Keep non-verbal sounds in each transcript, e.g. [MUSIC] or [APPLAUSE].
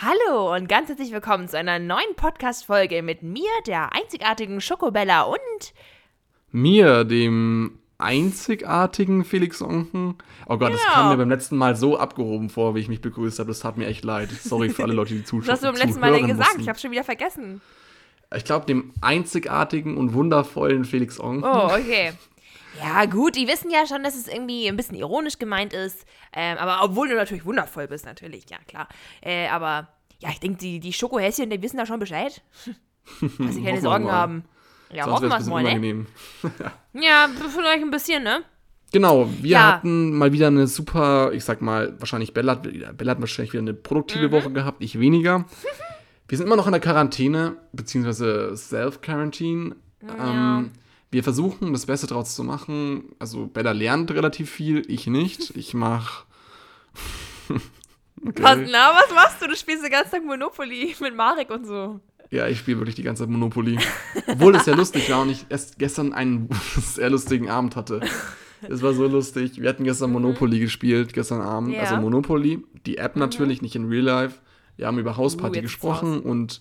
Hallo und ganz herzlich willkommen zu einer neuen Podcast-Folge mit mir, der einzigartigen Schokobella und Mir, dem einzigartigen Felix Onken. Oh Gott, das Genau. kam mir beim letzten Mal so abgehoben vor, wie ich mich begrüßt habe. Das tat mir echt leid. Sorry für alle Leute, die [LAUGHS] zuschauen. was hast du beim letzten Mal denn gesagt? Ich habe schon wieder vergessen. Ich glaube, dem einzigartigen und wundervollen Felix Onken. Oh, okay. [LAUGHS] Ja, gut, die wissen ja schon, dass es irgendwie ein bisschen ironisch gemeint ist. Ähm, aber obwohl du natürlich wundervoll bist, natürlich, ja klar. Äh, aber ja, ich denke, die, die Schokohäschen, die wissen da schon Bescheid. [LAUGHS] Dass sie keine Sorgen haben. Ja, Sonst hoffen wir es mal, ne? [LAUGHS] Ja, vielleicht ein bisschen, ne? Genau, wir Ja. hatten mal wieder eine super, ich sag mal, wahrscheinlich Bella hat, Bella hat wahrscheinlich wieder eine produktive Mhm. Woche gehabt, ich weniger. Wir sind immer noch in der Quarantäne, beziehungsweise Self-Quarantine. Ähm, wir versuchen, das Beste draus zu machen. Also Bella lernt relativ viel, ich nicht. Ich mach. [LAUGHS] okay. Was, na, was machst du? Du spielst den ganzen Tag Monopoly [LAUGHS] mit Marek und so. Ja, ich spiele wirklich die ganze Zeit Monopoly. Obwohl es ja [LAUGHS] lustig war und ich erst gestern einen sehr lustigen Abend hatte. Es war so lustig. Wir hatten gestern Monopoly gespielt, gestern Abend. Mhm. Ja. Also Monopoly, die App natürlich, nicht in Real Life. Wir haben über Hausparty Uh, gesprochen und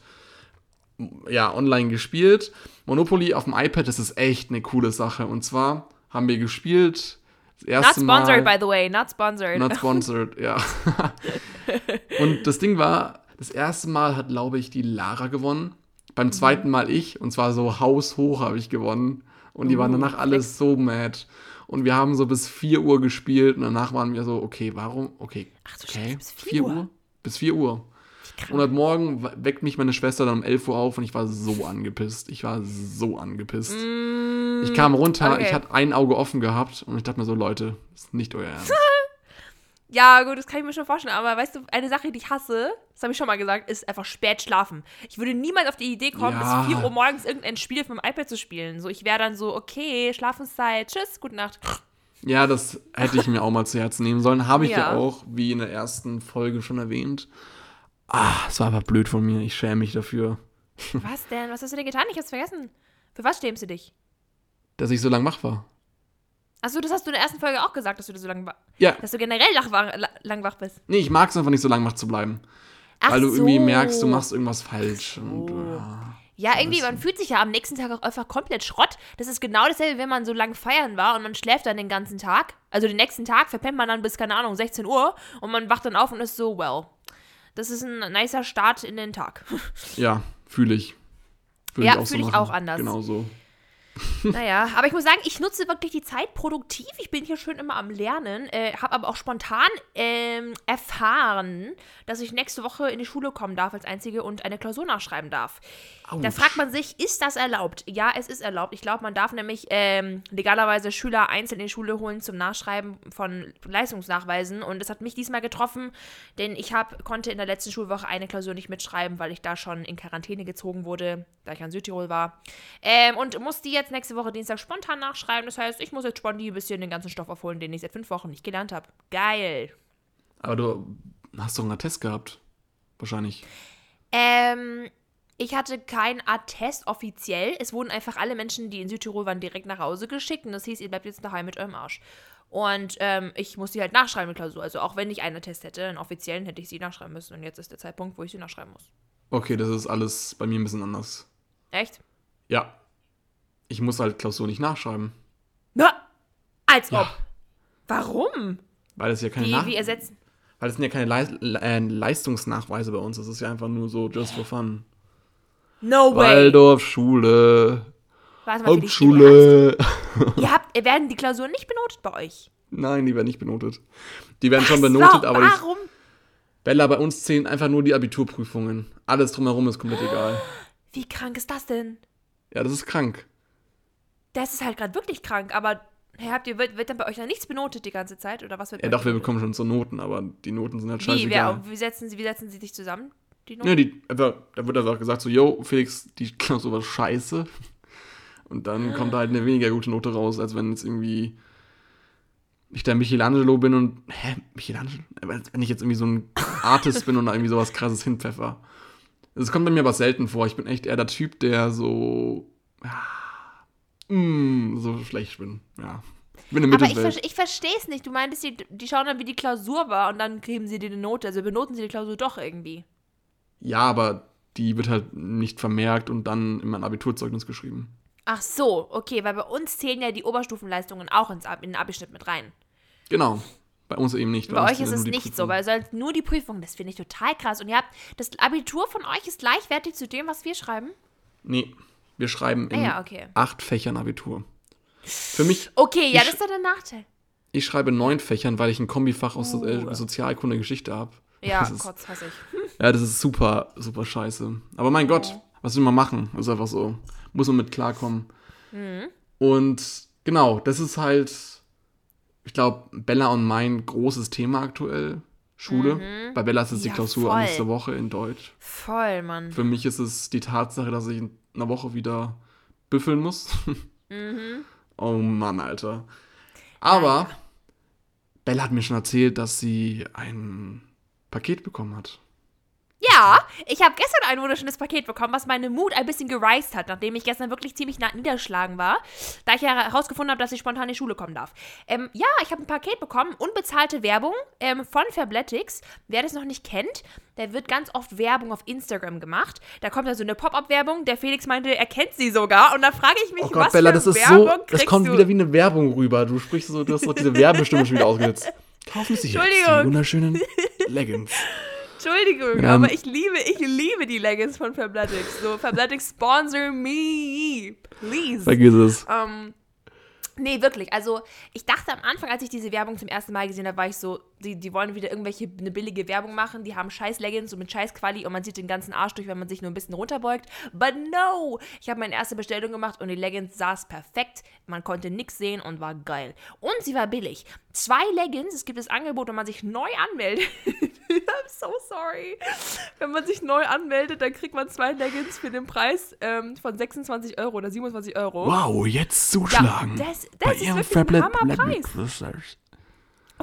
ja, online gespielt. Monopoly auf dem iPad, das ist echt eine coole Sache. Und zwar haben wir gespielt. Das Not erste sponsored, Mal, by the way, not sponsored. Not sponsored, ja. [LAUGHS] und das Ding war, das erste Mal hat, glaube ich, die Lara gewonnen. Mhm. Beim zweiten Mal ich. Und zwar so haushoch habe ich gewonnen. Und die waren Uh, danach alle so mad. Und wir haben so bis 4 Uhr gespielt. Und danach waren wir so, okay, warum? Okay. Ach du okay. Scheiße, bis 4 4 Uhr? Uhr? Bis 4 Uhr. Und heute Morgen we- weckt mich meine Schwester dann um 11 Uhr auf und ich war so angepisst. Ich war so angepisst. ich kam runter, Mm, okay. ich hatte ein Auge offen gehabt und ich dachte mir so, Leute, das ist nicht euer Ernst. [LAUGHS] Ja, gut, das kann ich mir schon vorstellen. Aber weißt du, eine Sache, die ich hasse, das habe ich schon mal gesagt, ist einfach spät schlafen. Ich würde niemals auf die Idee kommen, Ja. bis 4 Uhr morgens irgendein Spiel auf meinem iPad zu spielen. So, ich wäre dann so, okay, Schlafenszeit, tschüss, gute Nacht. Ja, das hätte ich mir auch mal zu Herzen nehmen sollen. Habe ich ja. Ja. auch, wie in der ersten Folge schon erwähnt. Ah, es war aber blöd von mir. Ich schäme mich dafür, Was denn? Was hast du denn getan? Ich hab's vergessen. Für was schämst du dich? dass ich so lang wach war. Achso, das hast du in der ersten Folge auch gesagt, dass du so lang, wa- Ja, dass du generell lang wach bist. nee, ich mag es einfach nicht so lang wach zu bleiben. Ach weil du irgendwie so. merkst, du machst irgendwas falsch. Und, ja. Ja, irgendwie, man fühlt sich ja am nächsten Tag auch einfach komplett Schrott. Das ist genau dasselbe, wenn man so lang feiern war und man schläft dann den ganzen Tag. Also den nächsten Tag verpennt man dann bis, keine Ahnung, 16 Uhr und man wacht dann auf und ist so, well, das ist ein nicer Start in den Tag. ja fühle ich. Würd Ja, so fühl ich auch anders. Genau so. [LAUGHS] naja, aber ich muss sagen, ich nutze wirklich die Zeit produktiv. Ich bin hier schön immer am Lernen, äh, habe aber auch spontan ähm, erfahren, dass ich nächste Woche in die Schule kommen darf als Einzige und eine Klausur nachschreiben darf. Da Autsch. fragt man sich, ist das erlaubt? Ja, es ist erlaubt. Ich glaube, man darf nämlich ähm, legalerweise Schüler einzeln in die Schule holen zum Nachschreiben von Leistungsnachweisen. Und das hat mich diesmal getroffen, denn ich hab, konnte in der letzten Schulwoche eine Klausur nicht mitschreiben, weil ich da schon in Quarantäne gezogen wurde, da ich an Südtirol war. Ähm, und muss die jetzt nächste Woche Dienstag spontan nachschreiben. Das heißt, ich muss jetzt spontan ein bisschen den ganzen Stoff aufholen, den ich seit fünf Wochen nicht gelernt habe. Geil. Aber du hast doch einen Attest gehabt. Wahrscheinlich. Ähm, ich hatte kein Attest offiziell. Es wurden einfach alle Menschen, die in Südtirol waren, direkt nach Hause geschickt. Und das hieß, ihr bleibt jetzt daheim mit eurem Arsch. Und ähm, ich musste die halt nachschreiben, die Klausur. Also auch wenn ich einen Attest hätte, einen offiziellen, hätte ich sie nachschreiben müssen. Und jetzt ist der Zeitpunkt, wo ich sie nachschreiben muss. Okay, das ist alles bei mir ein bisschen anders. Echt? Ja. Ich muss halt Klausur nicht nachschreiben. Na, als Ja. ob. Warum? Weil es ja keine Wie, Nach wie ersetzen? Weil es sind ja keine Leis Le äh, Leistungsnachweise bei uns. Das ist ja einfach nur so just for fun. No way. Waldorfschule, Warte mal, Hauptschule. Ihr habt, werden die Klausuren nicht benotet bei euch? Nein, die werden nicht benotet. Die werden schon Was? benotet, aber die, Warum? Bella, bei uns zählen einfach nur die Abiturprüfungen. Alles drumherum ist komplett egal. Wie krank ist das denn? Ja, das ist krank. Das ist halt gerade wirklich krank, aber hey, habt ihr, wird, wird dann bei euch dann nichts benotet die ganze Zeit? Oder was wird Ja, doch, wir bekommen schon so Noten, aber die Noten sind halt Wie, scheißegal. wer, wie, setzen sie, wie setzen sie sich zusammen? Die Noten? Ja, die, einfach, da wird einfach gesagt so, yo, Felix, die Klausur war scheiße. Und dann kommt da halt eine weniger gute Note raus, als wenn jetzt irgendwie ich der Michelangelo bin und, hä, Michelangelo? Wenn ich jetzt irgendwie so ein [LAUGHS] Artist bin und da irgendwie sowas krasses hinpfeffer. Das kommt bei mir aber selten vor. Ich bin echt eher der Typ, der so, ah, mm, so schlecht bin. Ja. Ich bin Aber ich, ver ich verstehe es nicht. Du meintest, die, die schauen dann, wie die Klausur war und dann geben sie dir eine Note. Also benoten sie die Klausur doch irgendwie. Ja, aber die wird halt nicht vermerkt und dann in mein Abiturzeugnis geschrieben. Ach so, okay, weil bei uns zählen ja die Oberstufenleistungen auch ins Ab in den Abischnitt mit rein. Genau. Bei uns eben nicht. Bei euch ist es nicht so, Prüfung. weil sonst nur die Prüfung, das finde ich total krass. Und ihr habt, das Abitur von euch ist gleichwertig zu dem, was wir schreiben? Nee, wir schreiben in Ah ja, okay. acht Fächern Abitur. Für mich, Okay, ja, das ist dann der Nachteil. ich schreibe in neun Fächern, weil ich ein Kombifach aus Uh. äh, Sozialkunde Geschichte habe. Ja, das ist, kurz hasse ich. [LAUGHS] Ja, das ist super, super scheiße. Aber mein Gott, was will man machen? Ist einfach so. Muss man mit klarkommen. Mhm. Und genau, das ist halt, ich glaube, Bella und mein großes Thema aktuell. Schule. Bei Bella ist es die Mhm. Ja, Klausur voll. nächste Woche in Deutsch. Voll, Mann. Für mich ist es die Tatsache, dass ich in einer Woche wieder büffeln muss. [LAUGHS] Mhm. Oh Mann, Alter. Aber Bella hat mir schon erzählt, dass sie ein Paket bekommen hat. Ja, ich habe gestern ein wunderschönes Paket bekommen, was meine Mut ein bisschen gereist hat, nachdem ich gestern wirklich ziemlich nah niederschlagen war, da ich ja herausgefunden habe, dass ich spontan in die Schule kommen darf. Ähm, ja, ich habe ein Paket bekommen, unbezahlte Werbung ähm, von Fabletics. Wer das noch nicht kennt, da wird ganz oft Werbung auf Instagram gemacht. Da kommt da so eine Pop-Up-Werbung. Der Felix meinte, er kennt sie sogar. Und da frage ich mich, Oh Gott, was Bella, für das ist Werbung so, das kommt du? wieder wie eine Werbung rüber. Du sprichst so, du hast so diese Werbestimme schon wieder ausgesetzt. Kaufen Sie jetzt die Entschuldigung. wunderschönen [LAUGHS] Leggings. Entschuldigung, Ja, aber ich liebe, ich liebe die Leggings von Fabletics. So, Fabletics sponsor me, please. Vergiss es. Ähm, nee, wirklich. Also, ich dachte am Anfang, als ich diese Werbung zum ersten Mal gesehen habe, war ich so, die, die wollen wieder irgendwelche eine billige Werbung machen. Die haben scheiß Leggings und mit scheiß Quali und man sieht den ganzen Arsch durch, wenn man sich nur ein bisschen runterbeugt. But no! Ich habe meine erste Bestellung gemacht und die Leggings saß perfekt. Man konnte nichts sehen und war geil. Und sie war billig. Zwei Leggings, es gibt das Angebot, wenn man sich neu anmeldet. [LAUGHS] I'm so sorry. Wenn man sich neu anmeldet, dann kriegt man zwei Leggings für den Preis ähm, von 26 Euro oder 27 Euro. Wow, jetzt Ja, zuschlagen. Das, Bei ist Ihrem wirklich ein Fablet Hammerpreis.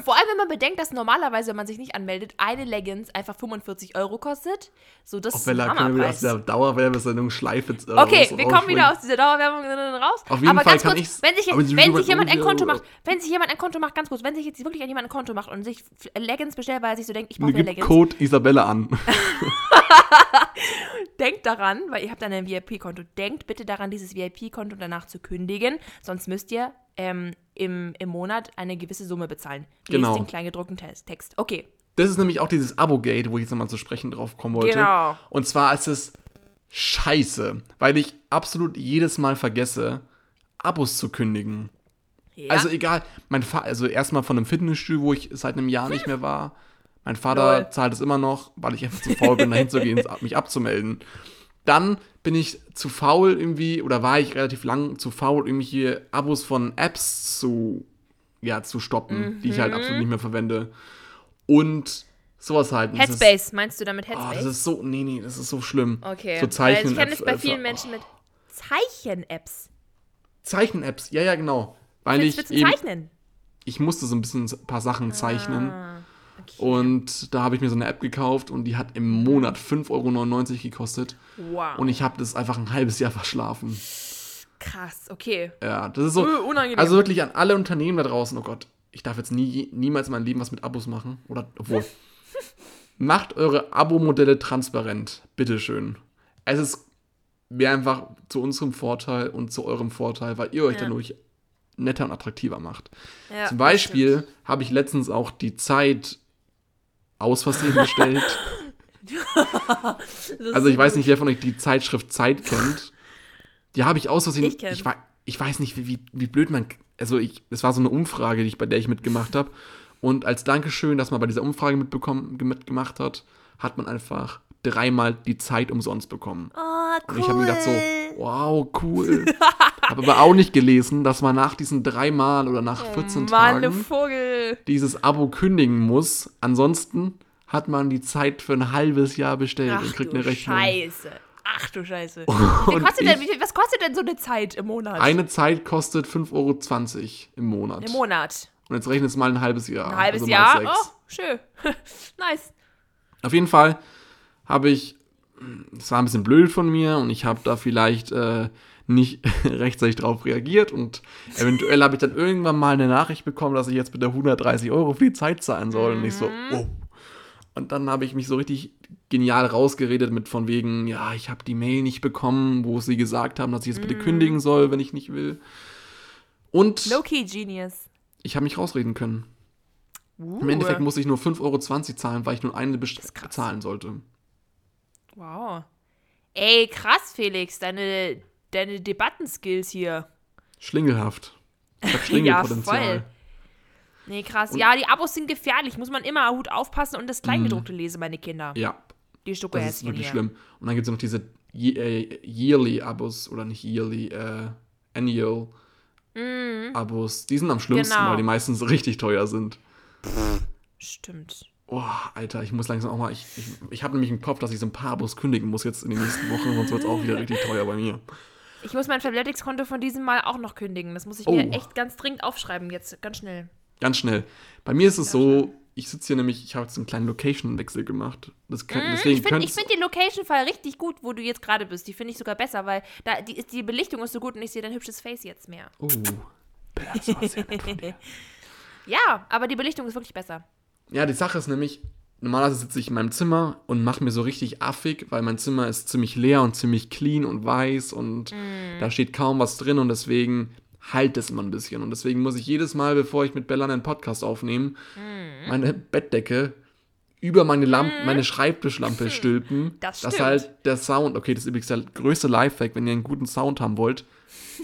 Vor allem, wenn man bedenkt, dass normalerweise, wenn man sich nicht anmeldet, eine Leggings einfach 45 Euro kostet. So, das Auch ist ein Bella, können wir wieder aus der Dauerwerbesendung Schleife äh, Okay, wir kommen wieder aus dieser Dauerwerbung raus. Auf jeden Aber Fall ganz kann kurz, wenn sich, sie- wenn sich jemand ein Konto macht, wenn sich jemand ein Konto macht, ganz kurz, wenn sich jetzt wirklich jemand ein Konto macht und sich Leggings bestellt, weil er sich so denkt, ich brauche Leggings, Code Isabella an. [LAUGHS] denkt daran, weil ihr habt dann ein VIP-Konto, denkt bitte daran, dieses VIP-Konto danach zu kündigen, sonst müsst ihr ähm, im, im Monat eine gewisse Summe bezahlen. Lest Genau. den kleingedruckten Text. Okay, Das ist nämlich auch dieses Abo-Gate, wo ich jetzt nochmal zu sprechen drauf kommen wollte. Genau. Und zwar ist es scheiße, weil ich absolut jedes Mal vergesse, Abos zu kündigen. ja. Also egal, mein Vater, also erstmal von einem Fitnessstudio, wo ich seit einem Jahr nicht mehr war. Mein Vater Lol. zahlt es immer noch, weil ich einfach zu faul bin, dahin zu gehen, [LAUGHS] mich abzumelden. Dann bin ich zu faul irgendwie, oder war ich relativ lang zu faul, irgendwelche Abos von Apps zu, ja, zu stoppen, die ich halt Mhm. absolut nicht mehr verwende. Und sowas halt. Und das ist- Headspace, meinst du damit Oh, Headspace? das ist so, nee, nee, das ist so schlimm. okay. So Zeichen Weil ich kenne es bei vielen Menschen mit Zeichen-Apps. Zeichen-Apps, ja, ja, genau. Weil ich eben, zeichnen? ich musste so ein bisschen ein paar Sachen zeichnen. Ah, okay. Und da habe ich mir so eine App gekauft und die hat im Monat 5,99 Euro gekostet. wow. Und ich habe das einfach ein halbes Jahr verschlafen. Krass, okay. Ja, das ist so. Unangenehm. Also wirklich an alle Unternehmen da draußen, oh Gott, ich darf jetzt nie, niemals in meinem Leben was mit Abos machen. Oder, obwohl. [LAUGHS] Macht eure Abo-Modelle transparent. Bitteschön. Es ist wäre einfach zu unserem Vorteil und zu eurem Vorteil, weil ihr euch Ja. dadurch netter und attraktiver macht. Ja, Zum Beispiel habe ich letztens auch die Zeit aus Versehen bestellt. [LAUGHS] Also ich weiß nicht, wer von euch die Zeitschrift Zeit kennt. Die habe ich aus Versehen. Ich Ich, ich weiß nicht, wie, wie, wie blöd man. Also ich, es war so eine Umfrage, die ich, bei der ich mitgemacht habe. Und als Dankeschön, dass man bei dieser Umfrage mitbekommen, mitgemacht hat, hat man einfach dreimal die Zeit umsonst bekommen. Oh, cool. Und ich habe mir gedacht so, wow, cool. [LAUGHS] habe aber auch nicht gelesen, dass man nach diesen dreimal oder nach 14 Mann, du Tagen Vogel. dieses Abo kündigen muss. Ansonsten hat man die Zeit für ein halbes Jahr bestellt Ach und kriegt du eine Rechnung. Scheiße. Ach du Scheiße. [LAUGHS] Kostet denn, ich- wie viel, was kostet denn so eine Zeit im Monat? Eine Zeit kostet 5,20 Euro im Monat. Im Monat. Und jetzt rechnet es mal ein halbes Jahr. Ein halbes also mal Jahr. Oh, schön. [LAUGHS] nice. Auf jeden Fall habe ich, das war ein bisschen blöd von mir und ich habe da vielleicht äh, nicht [LAUGHS] rechtzeitig drauf reagiert und eventuell habe ich dann irgendwann mal eine Nachricht bekommen, dass ich jetzt bitte 130 Euro für die Zeit zahlen soll. Und ich so, Mhm. oh, Und dann habe ich mich so richtig genial rausgeredet mit von wegen, ja, ich habe die Mail nicht bekommen, wo sie gesagt haben, dass ich jetzt bitte kündigen soll, wenn ich nicht will. Und Low-Key Genius. ich habe mich rausreden können. Uh, Im Endeffekt musste ich nur 5,20 Euro zahlen, weil ich nur eine bezahlen sollte. Wow. Ey, krass, Felix, deine, deine Debattenskills hier. Schlingelhaft. Ich habe [LAUGHS] Ja, Schlingelpotenzial. voll. Nee, krass. ja, die Abos sind gefährlich. Muss man immer gut aufpassen und das Kleingedruckte lesen, meine Kinder. Mhm. ja, Die das ist wirklich hier. schlimm. Und dann gibt es noch diese äh, Yearly-Abos oder nicht Yearly, äh, Annual-Abos. Die sind am schlimmsten, Mhm. Genau. weil die meistens richtig teuer sind. Stimmt. Oh, Alter, ich muss langsam auch mal. Ich, ich, ich habe nämlich im Kopf, dass ich so ein paar Abos kündigen muss jetzt in den nächsten Wochen, sonst wird es auch wieder richtig teuer bei mir. Ich muss mein Fabletics-Konto von diesem Mal auch noch kündigen. Das muss ich Oh. mir echt ganz dringend aufschreiben jetzt. Ganz schnell. Ganz schnell. Bei mir ist es so, ich sitze hier nämlich, ich habe jetzt einen kleinen Location-Wechsel gemacht. Das könnt, Mhm, deswegen ich finde find den Location-Fall richtig gut, wo du jetzt gerade bist. Die finde ich sogar besser, weil da, die, ist, die Belichtung ist so gut und ich sehe dein hübsches Face jetzt mehr. Oh, das war sehr nett von dir. [LAUGHS] Ja, aber die Belichtung ist wirklich besser. Ja, die Sache ist nämlich, normalerweise sitze ich in meinem Zimmer und mache mir so richtig affig, weil mein Zimmer ist ziemlich leer und ziemlich clean und weiß und Mhm. da steht kaum was drin und deswegen halt es immer ein bisschen. Und deswegen muss ich jedes Mal, bevor ich mit Bella einen Podcast aufnehme, Mhm. meine Bettdecke über meine Lampe, meine Schreibtischlampe [LAUGHS] stülpen. Das dass stimmt. halt der Sound, okay, das ist übrigens der größte Lifehack, wenn ihr einen guten Sound haben wollt,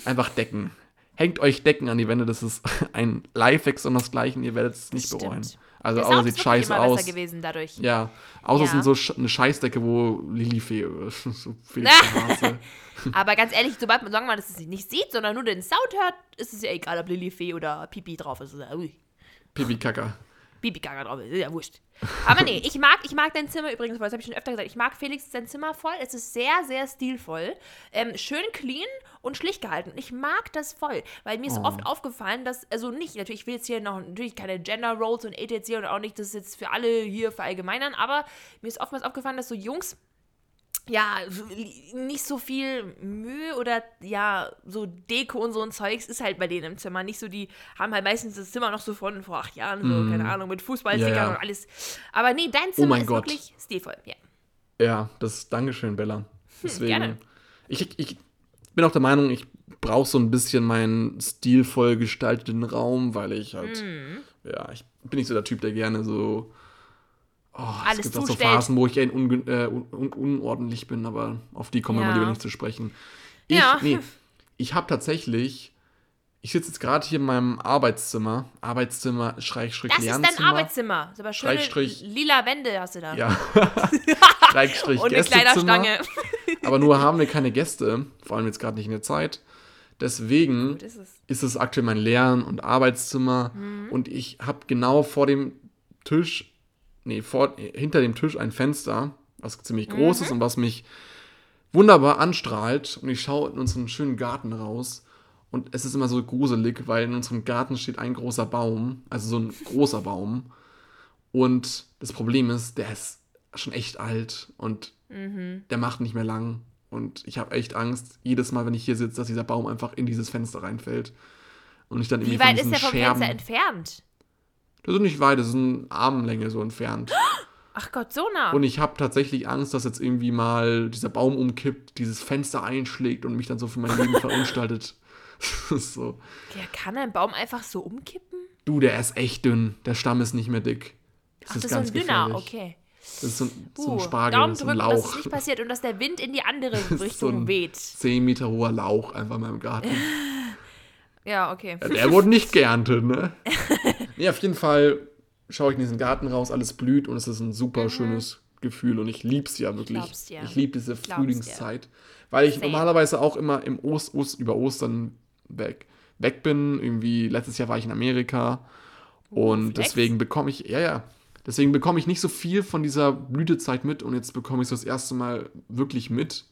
einfach Decken. Hängt euch Decken an die Wände, das ist [LAUGHS] ein Lifehack sondersgleichen, ihr werdet es nicht Stimmt. Also, außer sieht scheiße aus. besser gewesen dadurch. Ja, außer es Ja. sind so eine Scheißdecke, wo Lilifee, [LAUGHS] so Hase. [LAUGHS] Aber ganz ehrlich, sobald man, sagen wir mal, dass es nicht sieht, sondern nur den Sound hört, ist es ja egal, ob Lilifee oder Pipi drauf ist. Oder, Pipi Gaga drauf ist, ist ja wurscht. Aber nee, ich mag, ich mag dein Zimmer übrigens, weil das habe ich schon öfter gesagt. Ich mag Felix sein Zimmer voll. Es ist sehr, sehr stilvoll. Ähm, schön clean und schlicht gehalten. Ich mag das voll, weil mir ist Oh. oft aufgefallen, dass, also nicht, natürlich, ich will jetzt hier noch natürlich keine Gender Roles und etc. und auch nicht das jetzt für alle hier verallgemeinern, aber mir ist oftmals aufgefallen, dass so Jungs ja, nicht so viel Mühe oder ja, so Deko und so ein Zeugs ist halt bei denen im Zimmer. Nicht so, die haben halt meistens das Zimmer noch so von vor acht Jahren, so, keine Ahnung, mit Fußballstickern Mhm. Ja, ja. und alles. Aber nee, dein Zimmer mein ist Gott. wirklich stilvoll. Ja. Ja, das Dankeschön, Bella. Deswegen. Hm, gerne. Ich, ich bin auch der Meinung, ich brauche so ein bisschen meinen stilvoll gestalteten Raum, weil ich halt, Hm. ja, ich bin nicht so der Typ, der gerne so. Oh, Alles es gibt auch so zustellt. Phasen, wo ich äh, un un unordentlich bin, aber auf die kommen wir Ja. mal lieber nicht zu sprechen. Ich, Ja. nee, ich habe tatsächlich, ich sitze jetzt gerade hier in meinem Arbeitszimmer, Arbeitszimmer, Schrägstrich, Das ist Lernzimmer. dein Arbeitszimmer. Ist aber schöne Schrägstrich- lila Wände hast du da. Ja. [LAUGHS] Schrägstrich, und eine. Kleiderstange. Aber nur haben wir keine Gäste, vor allem jetzt gerade nicht in der Zeit. Deswegen Das ist es. ist es aktuell mein Lern- und Arbeitszimmer und ich habe genau vor dem Tisch, nee, vor, hinter dem Tisch ein Fenster, was ziemlich groß ist und was mich wunderbar anstrahlt und ich schaue in unseren schönen Garten raus und es ist immer so gruselig, weil in unserem Garten steht ein großer Baum, also so ein großer Baum und das Problem ist, der ist schon echt alt und der macht nicht mehr lang. Und ich habe echt Angst, jedes Mal, wenn ich hier sitze, dass dieser Baum einfach in dieses Fenster reinfällt. Und ich dann irgendwie Wie weit ist der vom Scherben. Fenster entfernt? Das ist nicht weit, das ist eine Armlänge so entfernt. Ach Gott, so nah. Und ich habe tatsächlich Angst, dass jetzt irgendwie mal dieser Baum umkippt, dieses Fenster einschlägt und mich dann so für mein Leben verunstaltet. [LAUGHS] Ist so. ja, kann ein Baum einfach so umkippen? Du, der ist echt dünn. Der Stamm ist nicht mehr dick. Das Ach, ist das ist so ein ganz dünner, gefährlich. okay. Das ist so ein, so ein Uh, Spargel, Daumen ist ein drücken, dass es Lauch. nicht passiert und dass der Wind in die [LAUGHS] andere ist Richtung so ein weht. 10 Meter hoher Lauch einfach in meinem Garten. [LAUGHS] Ja, okay. Der wurde nicht geerntet, ne? Nee, auf jeden Fall schaue ich in diesen Garten raus, alles blüht und es ist ein super schönes Gefühl und ich lieb's ja wirklich. glaub's dir. Ich liebe diese Frühlingszeit, weil ich Same. normalerweise auch immer im Ost, Ost, über Ostern weg, weg bin. Irgendwie letztes Jahr war ich in Amerika und Flex. deswegen bekomme ich, ja, ja, deswegen bekomme ich nicht so viel von dieser Blütezeit mit und jetzt bekomme ich so das erste Mal wirklich mit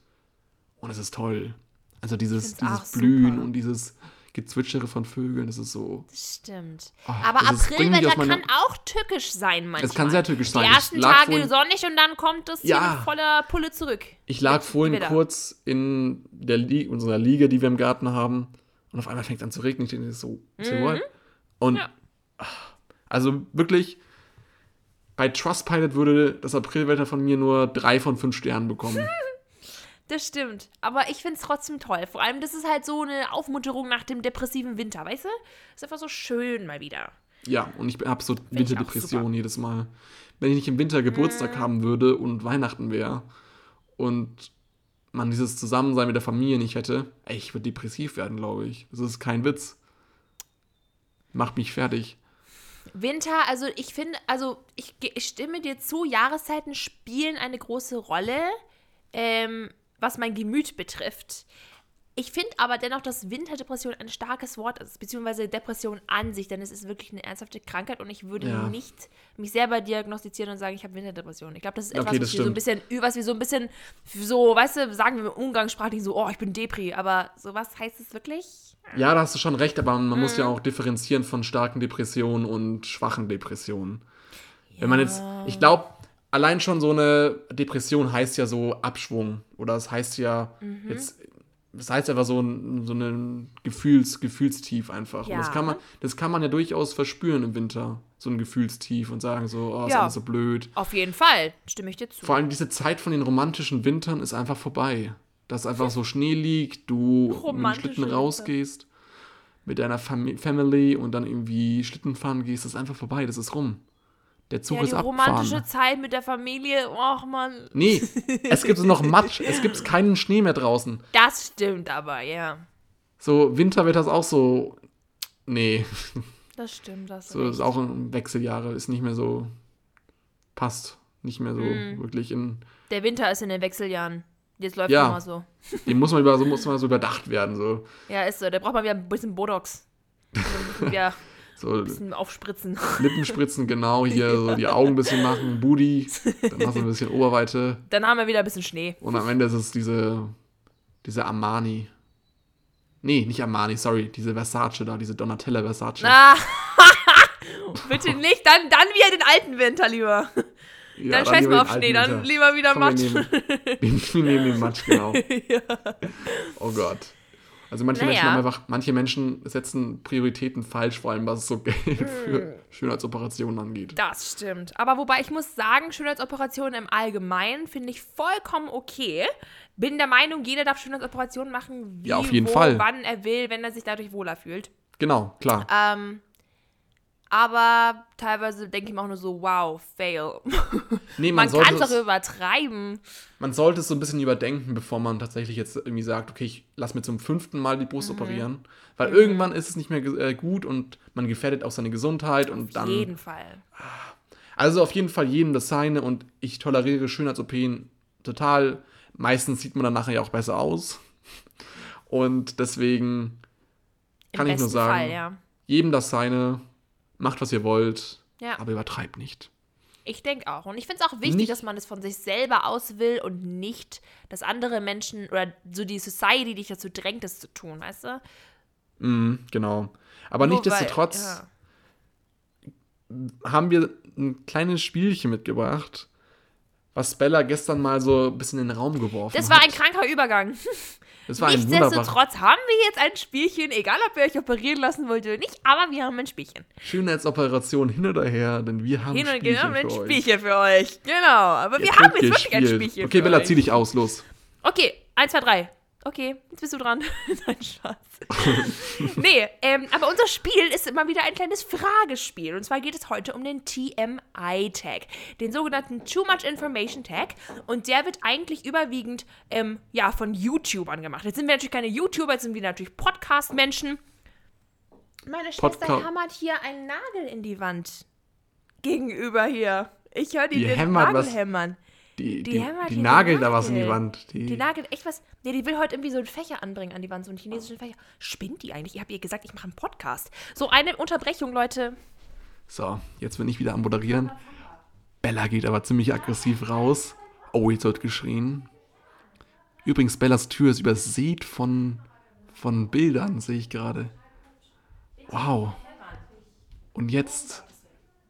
und es ist toll. Also dieses, dieses Blühen super. und dieses Gezwitschere von Vögeln, das ist so. Stimmt. Ah, Aber Aprilwetter kann auch tückisch sein manchmal. Es kann sehr tückisch sein. Die ersten Tage vorhin- sonnig und dann kommt es Ja. voller Pulle zurück. Ich lag vorhin kurz in der Li unserer Liege, die wir im Garten haben, und auf einmal fängt es an zu regnen. Ich denke so, ist mhm. Und Ja. ach, also wirklich, bei Trustpilot würde das Aprilwetter von mir nur drei von fünf Sternen bekommen. [LAUGHS] Das stimmt. Aber ich finde es trotzdem toll. Vor allem, das ist halt so eine Aufmunterung nach dem depressiven Winter, weißt du? Ist einfach so schön mal wieder. Ja, und ich habe so ich auch Winterdepressionen jedes Mal. Wenn ich nicht im Winter Geburtstag Mm. haben würde und Weihnachten wäre und man dieses Zusammensein mit der Familie nicht hätte, ey, ich würde depressiv werden, glaube ich. Das ist kein Witz. Macht mich fertig. Winter, also ich finde, also ich, ich stimme dir zu, Jahreszeiten spielen eine große Rolle, ähm, was mein Gemüt betrifft. Ich finde aber dennoch, dass Winterdepression ein starkes Wort ist, beziehungsweise Depression an sich, denn es ist wirklich eine ernsthafte Krankheit und ich würde Ja. nicht mich selber diagnostizieren und sagen, ich habe Winterdepression. Ich glaube, das ist etwas, Okay, das was wir so ein bisschen, was wir so ein bisschen, so, weißt du, sagen wir umgangssprachlich so, oh, ich bin Depri, aber sowas heißt es wirklich? Ja, da hast du schon recht, aber man muss ja Mm. auch differenzieren von starken Depressionen und schwachen Depressionen. Wenn man jetzt, ich glaube, allein schon so eine Depression heißt ja so Abschwung oder es heißt ja Mhm. jetzt, das heißt einfach so ein, so ein Gefühls, Gefühlstief einfach. Und das Ja. kann man, das kann man ja durchaus verspüren im Winter, so ein Gefühlstief und sagen so, oh, ist Ja. alles so blöd. Auf jeden Fall, stimme ich dir zu. Vor allem diese Zeit von den romantischen Wintern ist einfach vorbei. Dass einfach so Schnee liegt, du mit dem Schlitten rausgehst, mit deiner Fam Family und dann irgendwie Schlitten fahren gehst, das ist einfach vorbei, das ist rum. Der Zug Ja, ist die abgefahren. romantische Zeit mit der Familie, och man. Nee, [LAUGHS] es gibt noch Matsch, es gibt keinen Schnee mehr draußen. Das stimmt aber, ja. So, Winter wird das auch so. Nee, Das stimmt, das so ist auch ein Wechseljahre, ist nicht mehr so. Passt. Nicht mehr so Mhm. wirklich in. Der Winter ist in den Wechseljahren. Jetzt läuft Ja. immer so. Dem muss man über, so muss man so überdacht werden. So, Ja, ist so. Da braucht man wieder ein bisschen Botox. [LAUGHS] Ja, so ein bisschen aufspritzen. Lippenspritzen, genau, hier [LAUGHS] so die Augen ein bisschen machen, Booty, dann hast du ein bisschen Oberweite Dann haben wir wieder ein bisschen Schnee. und am Ende ist es diese, diese Armani. Nee, nicht Armani, sorry, diese Versace da, diese Donatella Versace. Ah, [LAUGHS] bitte nicht. Dann, dann wieder den alten Winter lieber. Ja, dann scheiß mal auf Schnee, dann lieber wieder Komm, Matsch. Wir nehmen, wir nehmen den Matsch, genau. [LAUGHS] Oh Gott. Also manche Naja. Menschen haben einfach, manche Menschen setzen Prioritäten falsch, vor allem was so Geld für Schönheitsoperationen angeht. Das stimmt. Aber wobei ich muss sagen, Schönheitsoperationen im Allgemeinen finde ich vollkommen okay. Bin der Meinung, jeder darf Schönheitsoperationen machen, wie, Ja, auf jeden wo, Fall. wann er will, wenn er sich dadurch wohler fühlt. Genau, klar. Ähm, aber teilweise denke ich mir auch nur so, wow, fail. Nee, Man, man, kann es doch übertreiben. man sollte es so ein bisschen überdenken, bevor man tatsächlich jetzt irgendwie sagt, okay, ich lass mir zum fünften Mal die Mhm. Brust operieren. Weil irgendwann ist es nicht mehr äh, gut und man gefährdet auch seine Gesundheit und Auf dann. jeden Fall. Also auf jeden Fall jedem das seine und ich toleriere Schönheits-OPen total. Meistens sieht man dann nachher ja auch besser aus. Und deswegen Im Kann ich nur sagen. Fall, ja. jedem das seine, macht was ihr wollt, Ja. aber übertreibt nicht. Ich denke auch. Und ich finde es auch wichtig, Nicht- dass man es von sich selber aus will und nicht, dass andere Menschen oder so die Society dich dazu drängt, es zu tun, weißt du? Mhm, genau. Aber Nur nichtsdestotrotz ja. haben wir ein kleines Spielchen mitgebracht, was Bella gestern mal so ein bisschen in den Raum geworfen Das war ein hat. kranker Übergang. [LAUGHS] Das war Nichtsdestotrotz haben wir jetzt ein Spielchen, egal ob ihr euch operieren lassen wollt oder nicht, aber wir haben ein Spielchen. Schönheitsoperation hin oder her, denn wir haben Hin und Spielchen wir haben ein für euch. Spielchen für euch. Genau, aber wir Jetzt haben jetzt wirklich ein. Spielchen Okay, für Bella, zieh dich aus, los. Okay, eins, zwei, drei. Okay, jetzt bist du dran. [LAUGHS] Nein, Spaß. [LAUGHS] nee, ähm, aber unser Spiel ist immer wieder ein kleines Fragespiel. Und zwar geht es heute um den TMI-Tag, den sogenannten Too Much Information Tag. Und der wird eigentlich überwiegend ähm, ja, von YouTubern gemacht. Jetzt sind wir natürlich keine YouTuber, jetzt sind wir natürlich Podcast-Menschen. Meine Schwester Podca- hämmert hier einen Nagel in die Wand. Gegenüber hier. Ich höre die, Die den hämmert Nagel was- hämmern. Die, Die die, die, nagelt da was in die. Wand. Die, Die nagelt echt was. Nee, die will heute irgendwie so einen Fächer anbringen an die Wand, so einen chinesischen Fächer. Spinnt die eigentlich? Ich habe ihr gesagt, ich mache einen Podcast. So eine Unterbrechung, Leute. so, jetzt bin ich wieder am Moderieren. Bella geht aber ziemlich aggressiv raus. Oh, jetzt wird geschrien. Übrigens, Bellas Tür ist übersät von, von Bildern, sehe ich gerade. Wow. Und jetzt,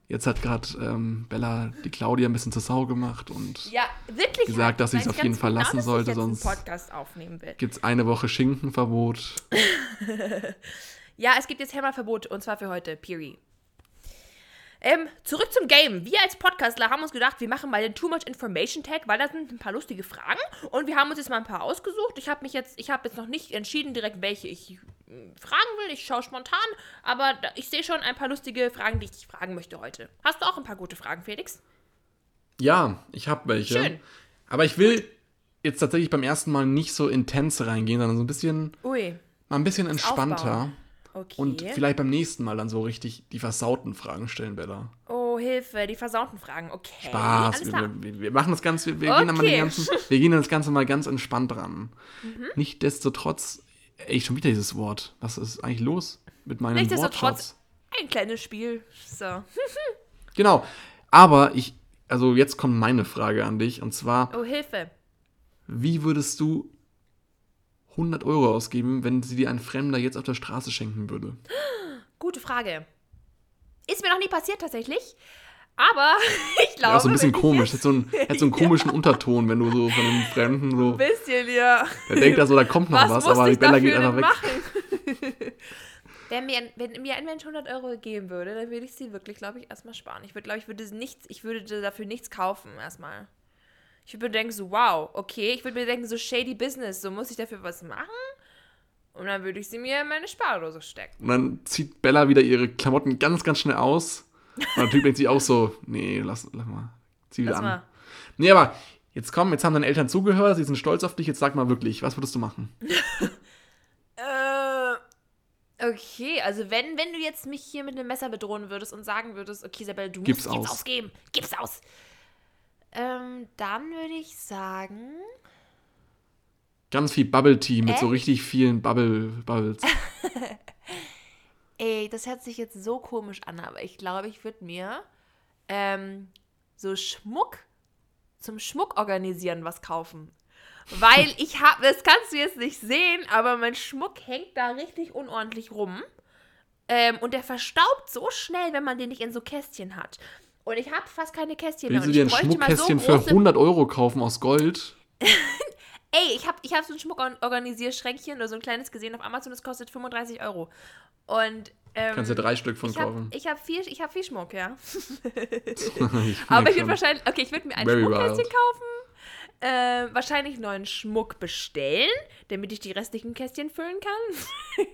jetzt hat gerade ähm, Bella die Claudia ein bisschen zur Sau gemacht und Ja, wirklich. Gesagt, dass sie es auf jeden Fall genau, lassen ich sollte, sonst- Podcast aufnehmen will. gibt's eine Woche Schinkenverbot. [LAUGHS] Ja, es gibt jetzt Hämmerverbot und zwar für heute. Piri. Ähm, zurück zum Game. Wir als Podcastler haben uns gedacht, wir machen mal den Too Much Information Tag, weil da sind ein paar lustige Fragen und wir haben uns jetzt mal ein paar ausgesucht. Ich habe mich jetzt, ich habe jetzt noch nicht entschieden direkt, welche ich äh, fragen will. Ich schaue spontan, aber ich sehe schon ein paar lustige Fragen, die ich dich fragen möchte heute. Hast du auch ein paar gute Fragen, Felix? Ja, ich habe welche. Schön. Aber ich will jetzt tatsächlich beim ersten Mal nicht so intens reingehen, sondern so ein bisschen, Ui, mal ein bisschen entspannter. aufbauen. Okay. Und vielleicht beim nächsten Mal dann so richtig die versauten Fragen stellen, Bella. oh, Hilfe, die versauten Fragen. Okay. Spaß. Wir, wir, wir machen das Ganze, wir, wir, gehen dann mal den Okay. ganzen, wir gehen das Ganze mal ganz entspannt dran. Mhm. Nichtsdestotrotz, ey, schon wieder dieses Wort. Was ist eigentlich los mit meinem Nichtsdestotrotz- Wortschatz? Ein kleines Spiel. So. [LAUGHS] Genau. Aber ich, also jetzt kommt meine Frage an dich. Und zwar, Oh, Hilfe. wie würdest du 100 Euro ausgeben, wenn sie dir ein Fremder jetzt auf der Straße schenken würde? Gute Frage. Ist mir noch nie passiert tatsächlich. Aber [LAUGHS] ich glaube. Ja, so ein bisschen komisch. Hat so einen, [LAUGHS] hat so einen komischen Unterton, wenn du so von einem Fremden so. Ein bisschen, ja. Der denkt da so, da kommt noch Was, was, aber die Bella geht einfach weg. machen? [LAUGHS] wenn, mir, ein- wenn mir ein Mensch 100 Euro geben würde, dann würde ich sie wirklich, glaube ich, erstmal sparen. Ich würde, glaube ich, würde nichts, ich würde dafür nichts kaufen erstmal. Ich würde mir denken so, wow, okay. Ich würde mir denken so, shady Business, so muss ich dafür was machen? Und dann würde ich sie mir in meine Spardose stecken. Und dann zieht Bella wieder ihre Klamotten ganz, ganz schnell aus. Und der Typ denkt sich auch so, nee, lass, lass mal. Zieh wieder Lass an. mal. Nee, aber jetzt komm, jetzt haben deine Eltern zugehört, sie sind stolz auf dich, jetzt sag mal wirklich, was würdest du machen? [LAUGHS] Äh, okay, also wenn, wenn du jetzt mich hier mit einem Messer bedrohen würdest und sagen würdest, okay, Isabel, du Gib's musst jetzt aus. ausgeben, gib's aus. Ähm, dann würde ich sagen, Ganz viel Bubble Tea mit so Echt? richtig vielen Bubble Bubbles. [LAUGHS] ey, das hört sich jetzt so komisch an, aber ich glaube, ich würde mir ähm, so Schmuck zum Schmuck organisieren was kaufen. Weil [LAUGHS] ich habe, das kannst du jetzt nicht sehen, aber mein Schmuck hängt da richtig unordentlich rum. Ähm, und der verstaubt so schnell, wenn man den nicht in so Kästchen hat. Und ich habe fast keine Kästchen Willst du mehr. dir Und ein ich bräuchte mal so Schmuckkästchen für große 100 Euro kaufen aus Gold? [LAUGHS] Ey, ich habe ich hab so ein Schmuckorganisierschränkchen oder so ein kleines gesehen auf Amazon, das kostet 35 Euro. Und ähm, Kannst ja drei Stück von ich habe kaufen. ich hab viel, ich hab viel Schmuck, ja. [LAUGHS] [LAUGHS] Ich Aber ich würde wahrscheinlich, okay, ich würde mir ein Very Schmuckkästchen wild. kaufen, äh, wahrscheinlich neuen Schmuck bestellen, damit ich die restlichen Kästchen füllen kann.